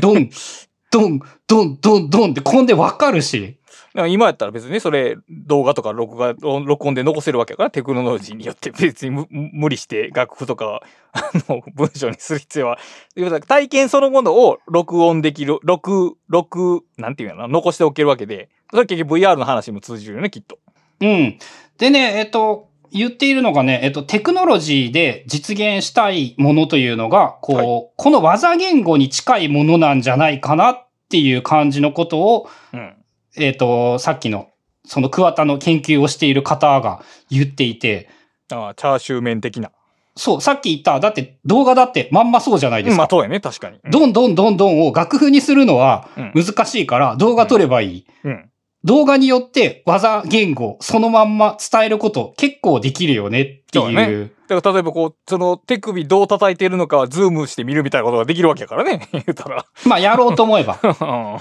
ドン、ドン、ドン、ドン、ドンってこんでわかるし。だから今やったら別にそれ動画とか録画、録音で残せるわけやから、テクノロジーによって別に無無理して楽譜とか、あの、文章にする必要は、体験そのものを録音できる、録、録、なんていうのかな、残しておけるわけで、それ結局 VR の話にも通じるよね、きっと。うん。でね、えっと、言っているのがね、えっと、テクノロジーで実現したいものというのが、こう、はいこの技言語に近いものなんじゃないかなっていう感じのことを、うん。えっと、さっきの、その桑田の研究をしている方が言っていて、ああ、チャーシュー麺的な。そう、さっき言った、だって動画だってまんまそうじゃないですか。まあ、そうやね、確かに。うんどんどんどんどんを楽譜にするのはうん難しいから動画撮ればいい。うん。動画によって技言語そのまんま伝えること結構できるよねっていう。だから例えばこう、その手首どう叩いてるのかはズームして見るみたいなことができるわけやからね。[LAUGHS] 言うたら。まあやろうと思えば。[LAUGHS] うん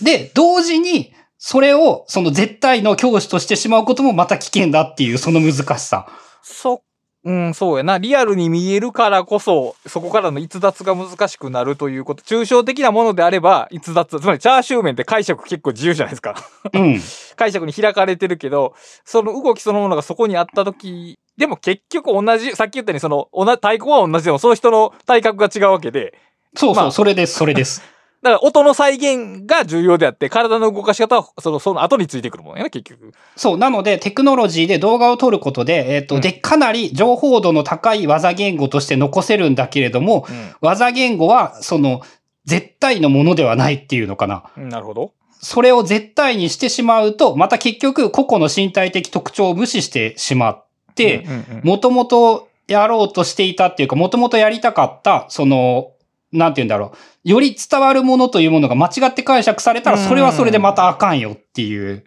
で、同時に、それを、その絶対の教師としてしまうこともまた危険だっていう、その難しさ。そ、うん、そうやな。リアルに見えるからこそ、そこからの逸脱が難しくなるということ。抽象的なものであれば、逸脱。つまり、チャーシュー麺って解釈結構自由じゃないですか。うん。[LAUGHS] 解釈に開かれてるけど、その動きそのものがそこにあった時、でも結局同じ、さっき言ったように、その、同じ太鼓は同じでも、その人の体格が違うわけで、そうそう、まあそれです、それです。[LAUGHS] だから音の再現が重要であって、体の動かし方は、その、その後についてくるもんやな、結局。そう、なので、テクノロジーで動画を撮ることで、えっ、と、うんで、かなり情報度の高い技言語として残せるんだけれども、技言語は、その、絶対のものではないっていうのかな。うん。なるほど。それを絶対にしてしまうと、また結局、個々の身体的特徴を無視してしまって、うんうんうんもともとやろうとしていたっていうか、もともとやりたかった、その、なんて言うんだろう。より伝わるものというものが間違って解釈されたら、それはそれでまたあかんよっていう。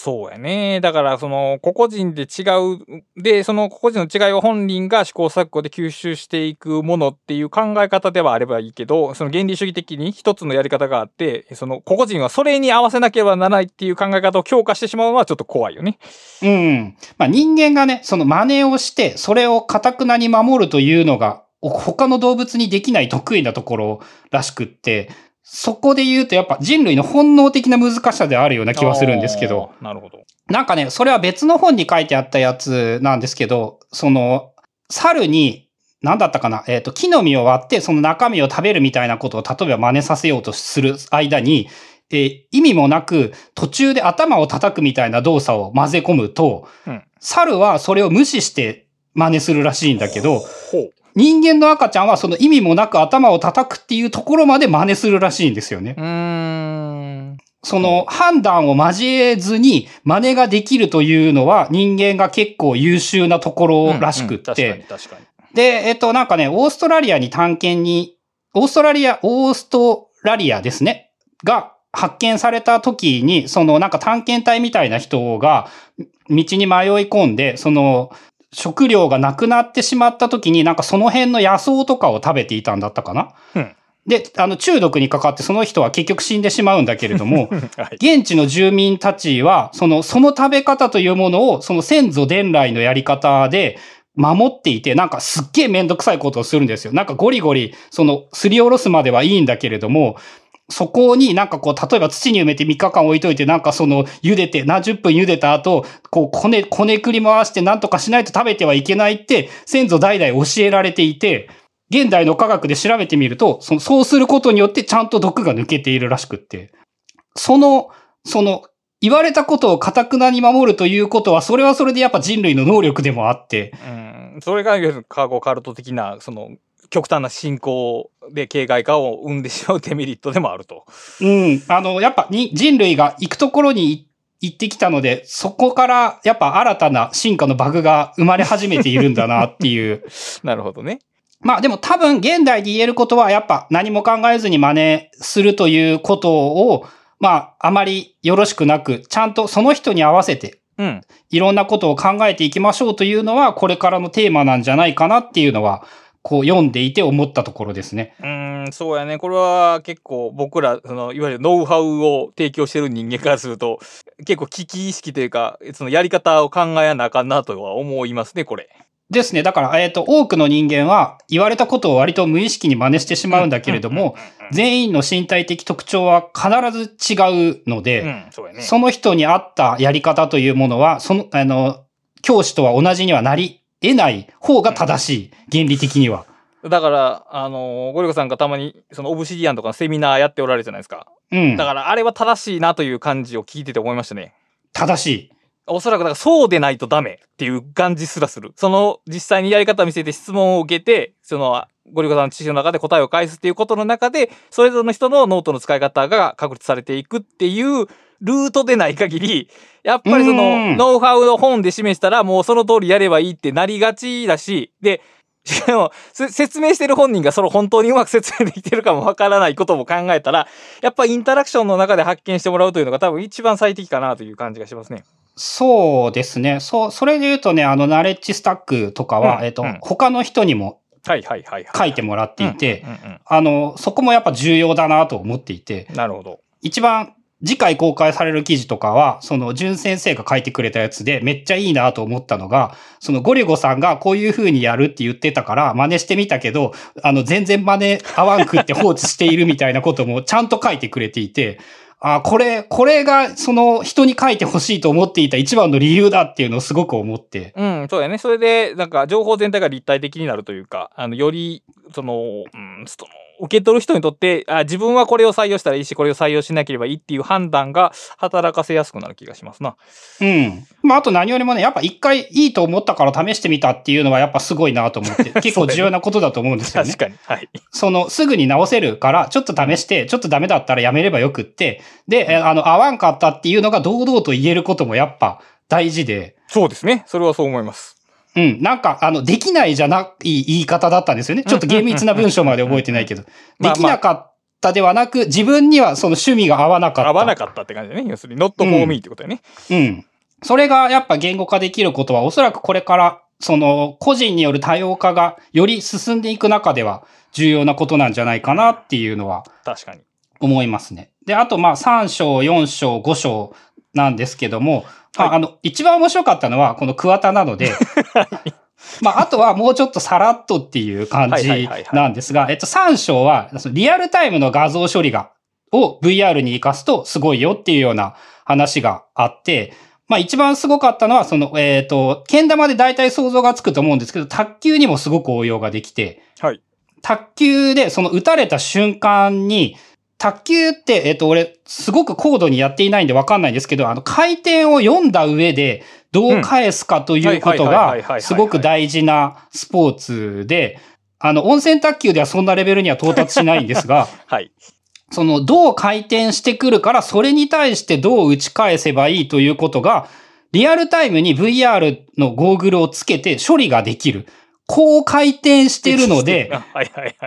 そうやね。だから、その、個々人で違う、で、その個々人の違いを本人が試行錯誤で吸収していくものっていう考え方ではあればいいけど、その原理主義的に一つのやり方があって、その個々人はそれに合わせなければならないっていう考え方を強化してしまうのはちょっと怖いよね。うん。まあ人間がね、その真似をして、それを堅くなに守るというのが、お他の動物にできない得意なところらしくって、そこで言うとやっぱ人類の本能的な難しさであるような気はするんですけど。なるほど。なんかね、それは別の本に書いてあったやつなんですけど、その、猿に、なんだったかな、えっ、と、木の実を割って、その中身を食べるみたいなことを例えば真似させようとする間に、えー意味もなく、途中で頭を叩くみたいな動作を混ぜ込むと、うん猿はそれを無視して真似するらしいんだけど。人間の赤ちゃんはその意味もなく頭を叩くっていうところまで真似するらしいんですよね。その判断を交えずに真似ができるというのは人間が結構優秀なところらしくってに。確かに。で、えっとなんかね、オーストラリアに探検に、オーストラリア、オーストラリアですね、が発見された時に、そのなんか探検隊みたいな人が道に迷い込んで、その食料がなくなってしまった時になんかその辺の野草とかを食べていたんだったかな？うんで、あの中毒にかかってその人は結局死んでしまうんだけれども、[LAUGHS] はい。現地の住民たちは、その、その食べ方というものを、その先祖伝来のやり方で守っていて、なんかすっげえめんどくさいことをするんですよ。なんかゴリゴリ、その、すりおろすまではいいんだけれども、そこになんかこう、例えば土に埋めて3日間置いといて、なんかその、茹でて、何十分茹でた後、こう、こね、こねくり回してなんとかしないと食べてはいけないって、先祖代々教えられていて、現代の科学で調べてみると、そそうすることによってちゃんと毒が抜けているらしくって。その、その、言われたことを堅くなに守るということは、それはそれでやっぱ人類の能力でもあって、うん。それがカーゴカルト的な、その、極端な進行で形骸化を生んでしまうデメリットでもあると。うん、あの、やっぱに人類が行くところに行ってきたので、そこからやっぱ新たな進化のバグが生まれ始めているんだなっていう。[LAUGHS] なるほどね。まあでも多分現代で言えることはやっぱ何も考えずに真似するということを、まああまりよろしくなく、ちゃんとその人に合わせてうん。いろんなことを考えていきましょうというのはこれからのテーマなんじゃないかなっていうのは、こう読んでいて思ったところですね。うーん、そうやね。これは結構僕ら、その、いわゆるノウハウを提供してる人間からすると、結構危機意識というか、そのやり方を考えなあかんなとは思いますね、これ。ですね。だから、えっ、と、多くの人間は言われたことを割と無意識に真似してしまうんだけれども、全員の身体的特徴は必ず違うので、うん、そね。その人に合ったやり方というものは、その、あの、教師とは同じにはなり得ない方が正しい。原理的には。だから、あのーゴリゴさんがたまに、そのオブシディアンとかのセミナーやっておられるじゃないですか。うんだ。から、あれは正しいなという感じを聞いてて思いましたね。正しい。おそらく、だからそうでないとダメっていう感じすらする。その、実際にやり方を見せて質問を受けて、その、ゴリゴさんの知識の中で答えを返すっていうことの中で、それぞれの人のノートの使い方が確立されていくっていうルートでない限り、やっぱりその、うんノウハウの本で示したらもうその通りやればいいってなりがちだし、で、しかも、せ説明してる本人がそれを本当にうまく説明できてるかもわからないことも考えたら、やっぱインタラクションの中で発見してもらうというのが多分一番最適かなという感じがしますね。そうですね。そう、それで言うとね、あの、ナレッジスタックとかは、えっとうんうん、他の人にもはいはいはい、はい。書いてもらっていて、うんうんあの、そこもやっぱ重要だなと思っていてう、んなるほど。一番次回公開される記事とかは、その、淳先生が書いてくれたやつで、めっちゃいいなと思ったのが、そのゴリゴさんがこういう風にやるって言ってたから、真似してみたけど、あの、全然真似合わんくって放置しているみたいなことも [LAUGHS] ちゃんと書いてくれていて、あ、これ、これが、その、人に書いてほしいと思っていた一番の理由だっていうのをすごく思って、うん、そうやね。それで、なんか、情報全体が立体的になるというか、あの、より、その、うん、その、受け取る人にとってあ、自分はこれを採用したらいいし、これを採用しなければいいっていう判断が働かせやすくなる気がしますな。うん。まあ、あと何よりもね、やっぱ一回いいと思ったから試してみたっていうのはやっぱすごいなと思って、[LAUGHS] 結構重要なことだと思うんですよね確。かに。はい。その、すぐに直せるから、ちょっと試して、ちょっとダメだったらやめればよくって、で、えあの、合わんかったっていうのが堂々と言えることもやっぱ大事で、そうですね。それはそう思います。うん、なんか、あの、できないじゃない言い方だったんですよね。ちょっと厳密な文章まで覚えてないけど。[LAUGHS] まあできなかったではなく、自分にはその趣味が合わなかった。合わなかったって感じだね。要するに、not for me ってことだよね。うん。それがやっぱ言語化できることは、おそらくこれから、その、個人による多様化がより進んでいく中では重要なことなんじゃないかなっていうのは確かに。思いますね。で、あと、まあ、3章、4章、5章なんですけども、まあ、はいあの、一番面白かったのは、この桑田なので、[LAUGHS] [LAUGHS] まあ、あとはもうちょっとさらっとっていう感じなんですが、えっと、3章は、リアルタイムの画像処理が、を VR に活かすとすごいよっていうような話があって、まあ一番すごかったのは、その、えっ、と、剣玉で大体想像がつくと思うんですけど、卓球にもすごく応用ができて、はい。卓球でその打たれた瞬間に、卓球って、えっ、と、俺、すごく高度にやっていないんでわかんないんですけど、あの、回転を読んだ上で、どう返すかということが、すごく大事なスポーツで、あの、温泉卓球ではそんなレベルには到達しないんですが、[LAUGHS] はい。その、どう回転してくるから、それに対してどう打ち返せばいいということが、リアルタイムに VR のゴーグルをつけて処理ができる。こう回転してるので。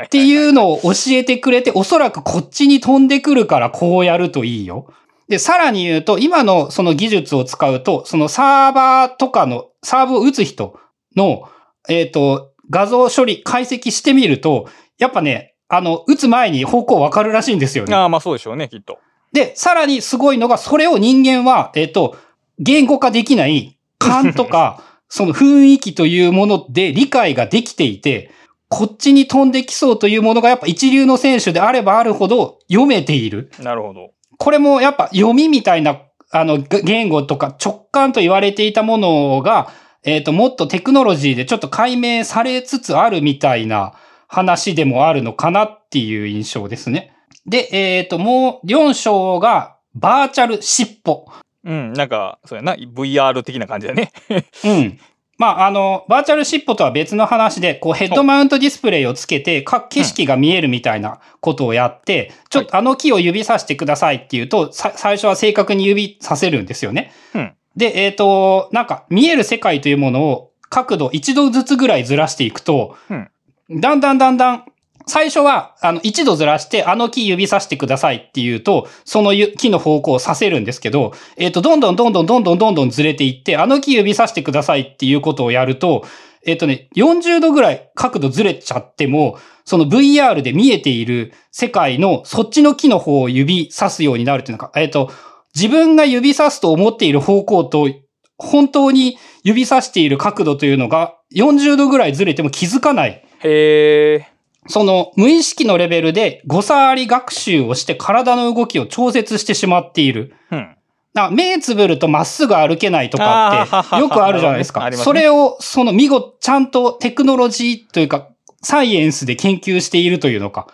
っていうのを教えてくれて、おそらくこっちに飛んでくるからこうやるといいよ。で、さらに言うと、今のその技術を使うと、そのサーバーとかの、サーブを打つ人の、えっ、と、画像処理、解析してみると、やっぱね、あの、打つ前に方向わかるらしいんですよね。ああ、まあそうでしょうね、きっと。で、さらにすごいのが、それを人間は、えっ、と、言語化できない感とか、[LAUGHS] その雰囲気というもので理解ができていて、こっちに飛んできそうというものがやっぱ一流の選手であればあるほど読めている。なるほど。これもやっぱ読みみたいな、あの、が言語とか直感と言われていたものが、えっ、と、もっとテクノロジーでちょっと解明されつつあるみたいな話でもあるのかなっていう印象ですね。で、えっ、と、もう4章がバーチャル尻尾。うん、なんか、そうやな、VR 的な感じだね。[LAUGHS] うん。まあ、あの、バーチャル尻尾とは別の話で、こうヘッドマウントディスプレイをつけて、各景色が見えるみたいなことをやって、ちょっとあの木を指さしてくださいっていうと、さ最初は正確に指させるんですよね。うん。で、えっ、と、なんか見える世界というものを角度一度ずつぐらいずらしていくと、うんだんだんだんだん、最初は、あの、一度ずらして、あの木指さしてくださいっていうと、その木の方向をさせるんですけど、えっ、と、どんどんどんどんどんどんどんどんずれていって、あの木指さしてくださいっていうことをやると、えっ、とね、40度ぐらい角度ずれちゃっても、その VR で見えている世界のそっちの木の方を指さすようになるっていうのか、えっ、と、自分が指さすと思っている方向と、本当に指さしている角度というのが40度ぐらいずれても気づかない。へえ。その無意識のレベルで誤差あり学習をして体の動きを調節してしまっている。うん。目つぶるとまっすぐ歩けないとかってよくあるじゃないですか。それをその見事ちゃんとテクノロジーというかサイエンスで研究しているというのか。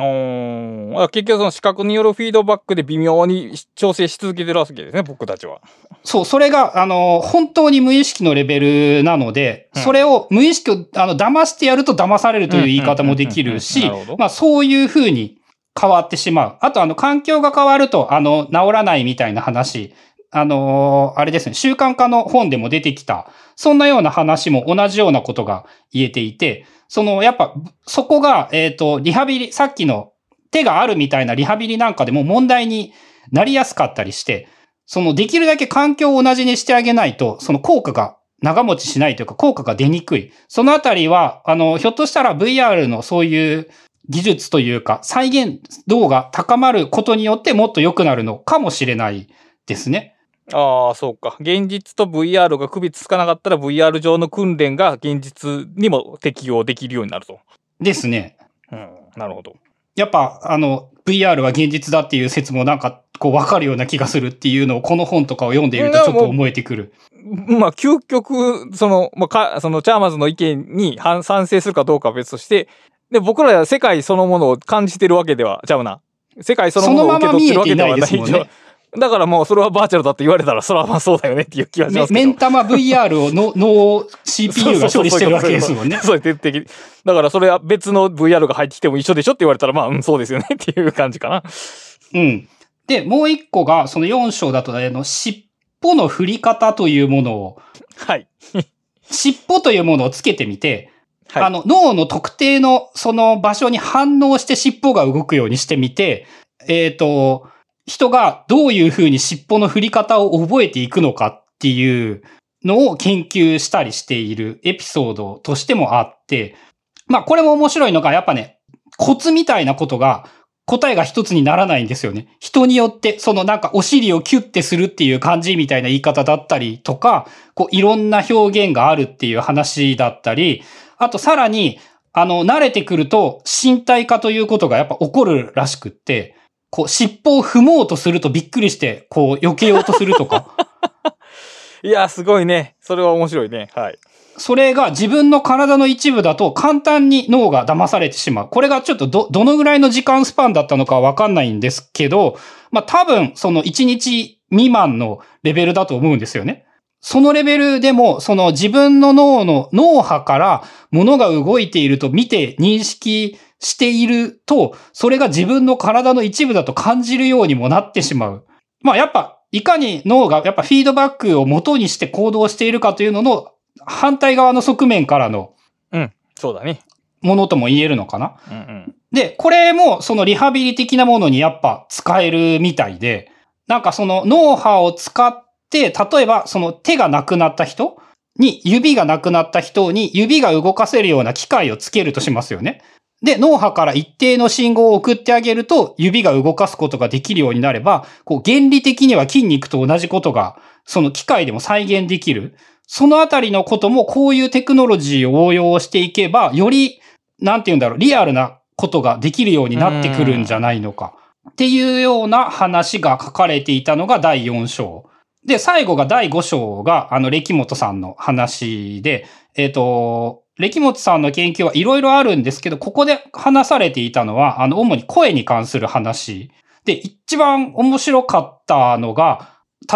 お結局その視覚によるフィードバックで微妙に調整し続けてるわけですね、僕たちは。そう、それが、あの、本当に無意識のレベルなので、うん。それを無意識を、あの、騙してやると騙されるという言い方もできるうんしまあそういう風に変わってしまう。あと、あの、環境が変わると、あの、治らないみたいな話、あのーあれですね、習慣化の本でも出てきた、そんなような話も同じようなことが言えていて、その、やっぱ、そこが、えっ、と、リハビリ、さっきの手があるみたいなリハビリなんかでも問題になりやすかったりして、その、できるだけ環境を同じにしてあげないと、その効果が長持ちしないというか、効果が出にくい。そのあたりは、あの、ひょっとしたら VR のそういう技術というか、再現度が高まることによってもっと良くなるのかもしれないですね。ああ、そうか。現実と VR が区別つかなかったら VR 上の訓練が現実にも適用できるようになると。ですね。うん、なるほど。やっぱ、あの、VR は現実だっていう説もなんか、こう、わかるような気がするっていうのを、この本とかを読んでいるとちょっと思えてくる。まあ、究極、その、まあ、か、その、チャーマーズの意見に反賛成するかどうかは別として、で、僕らは世界そのものを感じてるわけでは、ちゃうな。世界そのものを受け取ってるわけではないもんねだからもう、それはバーチャルだって言われたら、それはまあそうだよねっていう気がしメますけど。メンタマ VR をの脳 CPU が処理してるわけですもんね。そう、徹底的に。だからそれは別の VR が入ってきても一緒でしょって言われたら、まあ、うん、そうですよねっていう感じかな。うん。で、もう一個が、その4章だと、あの、尻尾の振り方というものを、はい。尻尾というものをつけてみて、はい。あの、脳の特定のその場所に反応して尻尾が動くようにしてみて、えっ、と、人がどういうふうに尻尾の振り方を覚えていくのかっていうのを研究したりしているエピソードとしてもあって、まあこれも面白いのが、やっぱね、コツみたいなことが答えが一つにならないんですよね。人によって、そのなんかお尻をキュッてするっていう感じみたいな言い方だったりとか、こういろんな表現があるっていう話だったり、あとさらに、あの、慣れてくると身体化ということがやっぱ起こるらしくって、こう尻尾を踏もうとするとびっくりして、こう避けようとするとか、[LAUGHS] いや、すごいね。それは面白いね。はい。それが自分の体の一部だと簡単に脳が騙されてしまう。これがちょっとど、どのぐらいの時間スパンだったのかわかんないんですけど、まあ多分その1日未満のレベルだと思うんですよね。そのレベルでも、その自分の脳の脳波から物が動いていると見て認識していると、それが自分の体の一部だと感じるようにもなってしまう。まあやっぱ、いかに脳がやっぱフィードバックを元にして行動しているかというのの反対側の側面からのそうだね。ものとも言えるのかな。うんうん。で、これもそのリハビリ的なものにやっぱ使えるみたいで、なんかその脳波を使って、例えばその手がなくなった人に、指がなくなった人に指が動かせるような機械をつけるとしますよね。で、脳波から一定の信号を送ってあげると、指が動かすことができるようになれば、こう原理的には筋肉と同じことが、その機械でも再現できる。そのあたりのこともこういうテクノロジーを応用していけば、よりなんて言うんだろう、リアルなことができるようになってくるんじゃないのか。っていうような話が書かれていたのが第4章。で、最後が第5章が、あの、歴本さんの話で、えっ、と、歴本さんの研究はいろいろあるんですけど、ここで話されていたのは、あの、主に声に関する話。で、一番面白かったのが、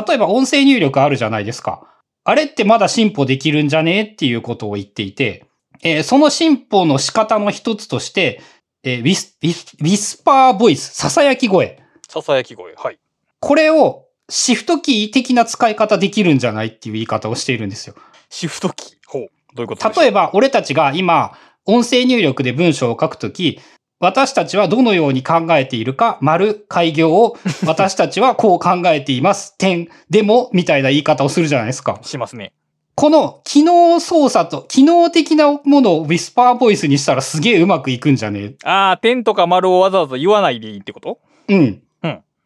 例えば音声入力あるじゃないですか。あれってまだ進歩できるんじゃね？っていうことを言っていて、えーその進歩の仕方の一つとして、えーウィス、ウィスウィスパーボイス、囁き声。ささやき声。はい。これをシフトキー的な使い方できるんじゃないっていう言い方をしているんですよ。シフトキー。ほう。どういうこと例えば。ば、俺たちが今、音声入力で文章を書くとき、私たちはどのように考えているか、丸、開業を、[LAUGHS] 私たちはこう考えています、点、でも、みたいな言い方をするじゃないですか。しますね。この機能操作と、機能的なものをウィスパーボイスにしたらすげえうまくいくんじゃね？ああ、点とか丸をわざわざ言わないでいいってこと？えうん。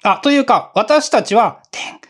うん。あ、というか、私たちは、点、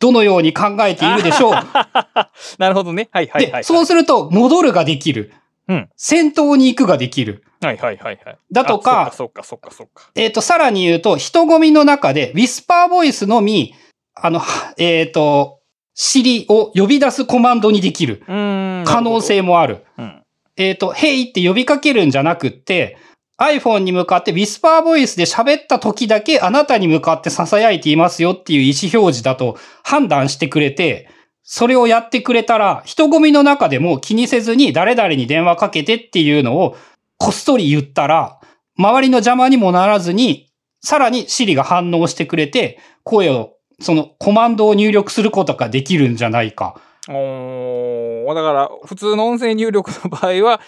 どのように考えているでしょう？[LAUGHS] なるほどね。はいはいはい、はい。で、そうすると、戻るができる。うん。先頭に行くができる。はいはいはいはい。だとかあそっかそっかそっかそっか。えっ、と、さらに言うと、人混みの中で、ウィスパーボイスのみ、あの、はえっ、と、尻を呼び出すコマンドにできるうーん。可能性もある。なる。うん。えっ、と、Hey って呼びかけるんじゃなくって、iPhone に向かってウィスパーボイスで喋った時だけあなたに向かって囁いていますよっていう意思表示だと判断してくれて、それをやってくれたら、人混みの中でも気にせずに誰々に電話かけてっていうのをこっそり言ったら、周りの邪魔にもならずに、さらに Siri が反応してくれて、声をそのコマンドを入力することができるんじゃないか。おだから、普通の音声入力の場合は、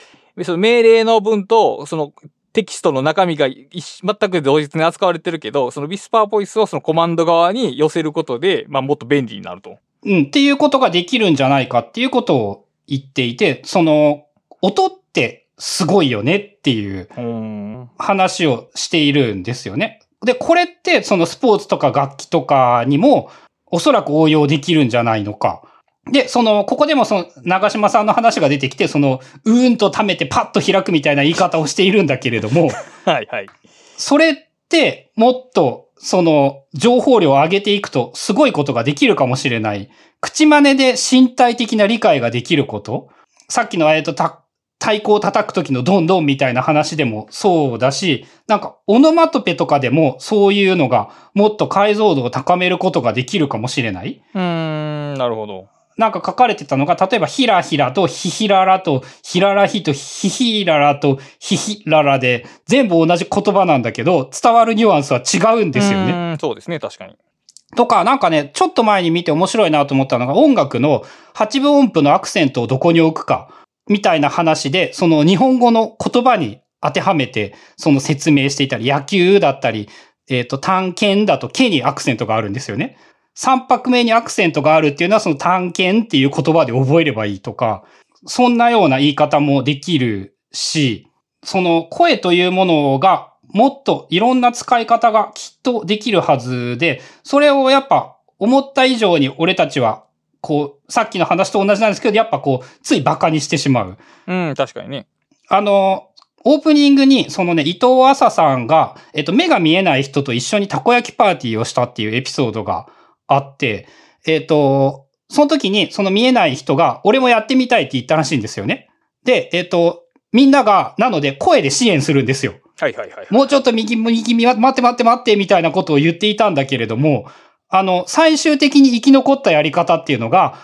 その命令の文と、そのテキストの中身が全く同日に扱われてるけど、そのウィスパーボイスをそのコマンド側に寄せることで、まあもっと便利になると。うん、っていうことができるんじゃないかっていうことを言っていて、その、音ってすごいよねっていううん。話をしているんですよね。で、これってそのスポーツとか楽器とかにもおそらく応用できるんじゃないのか。で、その、ここでもその、長島さんの話が出てきて、その、うーんと溜めてパッと開くみたいな言い方をしているんだけれども、[LAUGHS] はいはい。それってもっとその情報量を上げていくとすごいことができるかもしれない。口真似で身体的な理解ができること。さっきのえっとた太鼓を叩く時のドンドンみたいな話でもそうだし、なんかオノマトペとかでもそういうのがもっと解像度を高めることができるかもしれない。うーん、なるほど。なんか書かれてたのが、例えばヒラヒラとヒヒララとヒララヒとヒヒララとヒヒララで全部同じ言葉なんだけど、伝わるニュアンスは違うんですよね。そうですね、確かに。とか、なんかね、ちょっと前に見て面白いなと思ったのが、音楽の8分音符のアクセントをどこに置くか、みたいな話で、その日本語の言葉に当てはめて、その説明していたり、野球だったり、えっ、と、探検だと、けにアクセントがあるんですよね。三拍目にアクセントがあるっていうのは、その探検っていう言葉で覚えればいいとか、そんなような言い方もできるし、その声というものがもっといろんな使い方がきっとできるはずで、それをやっぱ思った以上に俺たちは、こう、さっきの話と同じなんですけど、やっぱこう、つい馬鹿にしてしまう。うん、確かにね。あの、オープニングに、そのね、伊藤麻さんが、えっと、目が見えない人と一緒にたこ焼きパーティーをしたっていうエピソードがあって、えっと、その時に、その見えない人が、俺もやってみたいって言ったらしいんですよね。で、えっと、みんなが、なので声で支援するんですよ。はいはいはい。もうちょっと右、右、右、待って待って待って、みたいなことを言っていたんだけれども、あの、最終的に生き残ったやり方っていうのが、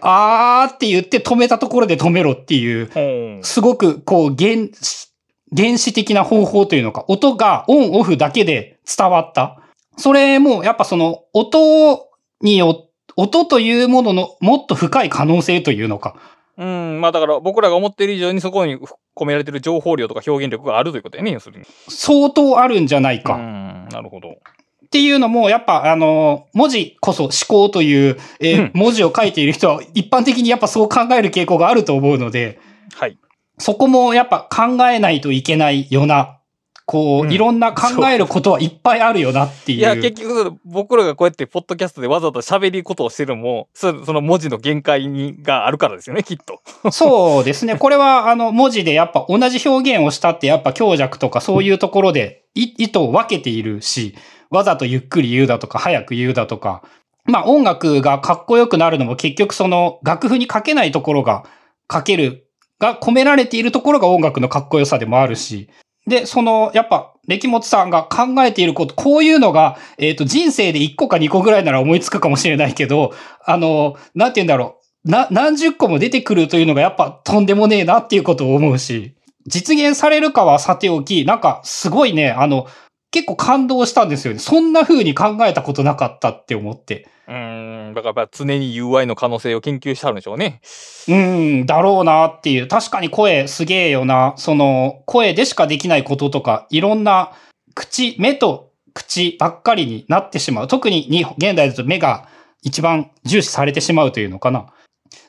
あーって言って止めたところで止めろっていう、すごくこう原始、原始的な方法というのか、音がオンオフだけで伝わった。それもやっぱその音によ、音というもののもっと深い可能性というのか。うん、まあだから僕らが思っている以上にそこに込められてる情報量とか表現力があるということやね、要するに。相当あるんじゃないか。うん、なるほど。っていうのも、やっぱ、あの、文字こそ思考という、えーうん文字を書いている人は一般的にやっぱそう考える傾向があると思うので、はい。そこもやっぱ考えないといけないよな。こう、うんいろんな考えることはいっぱいあるよなっていう。いや、結局、僕らがこうやってポッドキャストでわざわざ喋りことをしてるのも、そその文字の限界にがあるからですよね、きっと。そうですね。[LAUGHS] これは、あの、文字でやっぱ同じ表現をしたって、やっぱ強弱とかそういうところでい意図を分けているし、わざとゆっくり言うだとか、早く言うだとか、まあ音楽がかっこよくなるのも結局その楽譜に書けないところが書ける、が込められているところが音楽のかっこよさでもあるし、で、その、やっぱ、歴元さんが考えていること、こういうのが、えっ、と、人生で1個か2個ぐらいなら思いつくかもしれないけど、あの、なんて言うんだろう。な、何十個も出てくるというのがやっぱとんでもねえなっていうことを思うし、実現されるかはさておき、なんかすごいね、あの、結構感動したんですよね。そんな風に考えたことなかったって思って。うーん、だから常に UI の可能性を研究してあるんでしょうね。うん、だろうなっていう。確かに声すげえよな。その、声でしかできないこととか、いろんな口、目と口ばっかりになってしまう。特にに現代だと目が一番重視されてしまうというのかな。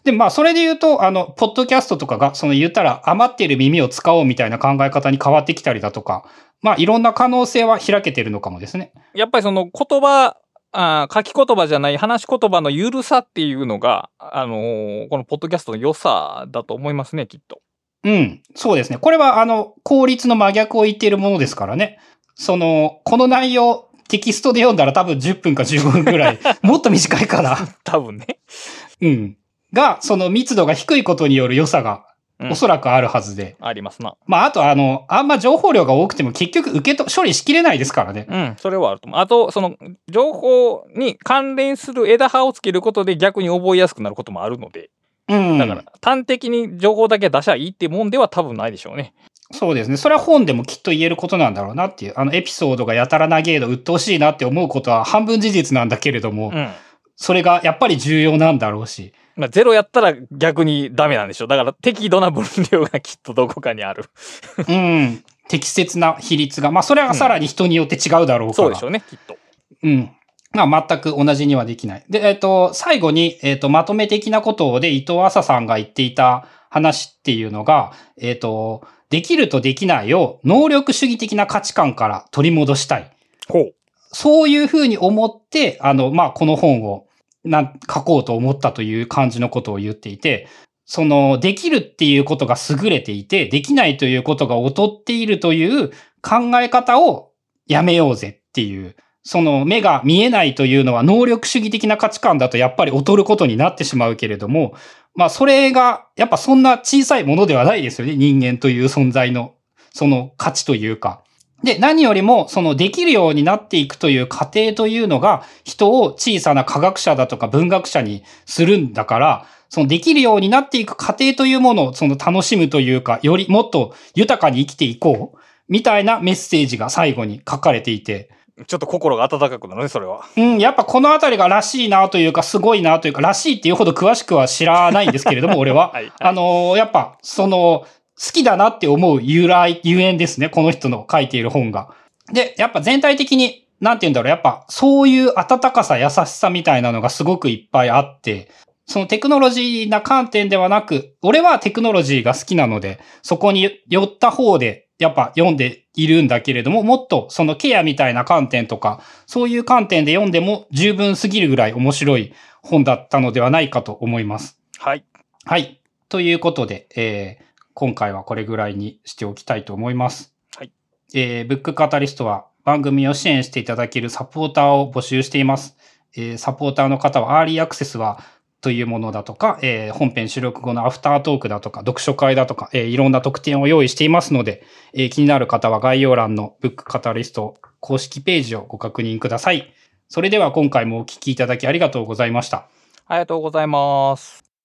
で、まあ、それで言うと、あの、ポッドキャストとかが、その言ったら余っている耳を使おうみたいな考え方に変わってきたりだとか、まあ、いろんな可能性は開けてるのかもですね。やっぱりその言葉、あー書き言葉じゃない話し言葉のゆるさっていうのが、あのーこのポッドキャストの良さだと思いますね、きっと。うん、そうですね。これは、あの、効率の真逆を言っているものですからね。その、この内容、テキストで読んだら多分10分か15分ぐらい、[LAUGHS] もっと短いかな。多分ね。うん。が、その密度が低いことによる良さが、うんおそらくあるはずで。ありますな。まあ、あと、あの、あんま情報量が多くても結局受けと、処理しきれないですからね。うん、それはあると思う。あと、その、情報に関連する枝葉をつけることで逆に覚えやすくなることもあるので、うん。だから、端的に情報だけ出しゃいいってもんでは多分ないでしょうね。そうですね。それは本でもきっと言えることなんだろうなっていう。あの、エピソードがやたら長えの鬱陶しいなって思うことは半分事実なんだけれども、うん。それがやっぱり重要なんだろうし。まあ、ゼロやったら逆にダメなんでしょ。だから適度な分量がきっとどこかにある。[LAUGHS] うん。適切な比率が。まあ、それはさらに人によって違うだろうから。そうでしょうね、きっと。うん。まあ、全く同じにはできない。で、えっ、と、最後に、えっ、と、まとめ的なことで伊藤浅さんが言っていた話っていうのが、えっ、と、できるとできないを能力主義的な価値観から取り戻したい。ほう。そういうふうに思って、あの、まあ、この本を、な、書こうと思ったという感じのことを言っていて、その、できるっていうことが優れていて、できないということが劣っているという考え方をやめようぜっていう、その目が見えないというのは能力主義的な価値観だとやっぱり劣ることになってしまうけれども、まあそれがやっぱそんな小さいものではないですよね。人間という存在のその価値というか。で、何よりも、そのできるようになっていくという過程というのが、人を小さな科学者だとか文学者にするんだから、そのできるようになっていく過程というものをその楽しむというか、よりもっと豊かに生きていこう、みたいなメッセージが最後に書かれていて、ちょっと心が温かくなるね、それは。うん、やっぱこのあたりがらしいなというか、すごいなというか、らしいっていうほど詳しくは知らないんですけれども、俺は。[LAUGHS] はい。あのーやっぱ、その、好きだなって思う由来、ゆえんですね。この人の書いている本が。で、やっぱ全体的に、なんて言うんだろう。やっぱ、そういう温かさ、優しさみたいなのがすごくいっぱいあって、そのテクノロジーな観点ではなく、俺はテクノロジーが好きなので、そこに寄った方で、やっぱ読んでいるんだけれども、もっとそのケアみたいな観点とか、そういう観点で読んでも十分すぎるぐらい面白い本だったのではないかと思います。はい。はい。ということで、えー今回はこれぐらいにしておきたいと思います。はい。えーブックカタリストは番組を支援していただけるサポーターを募集しています。えーサポーターの方はアーリーアクセスはというものだとか、えー本編収録後のアフタートークだとか、読書会だとか、えーいろんな特典を用意していますので、えー気になる方は概要欄のブックカタリスト公式ページをご確認ください。それでは今回もお聞きいただきありがとうございました。ありがとうございます。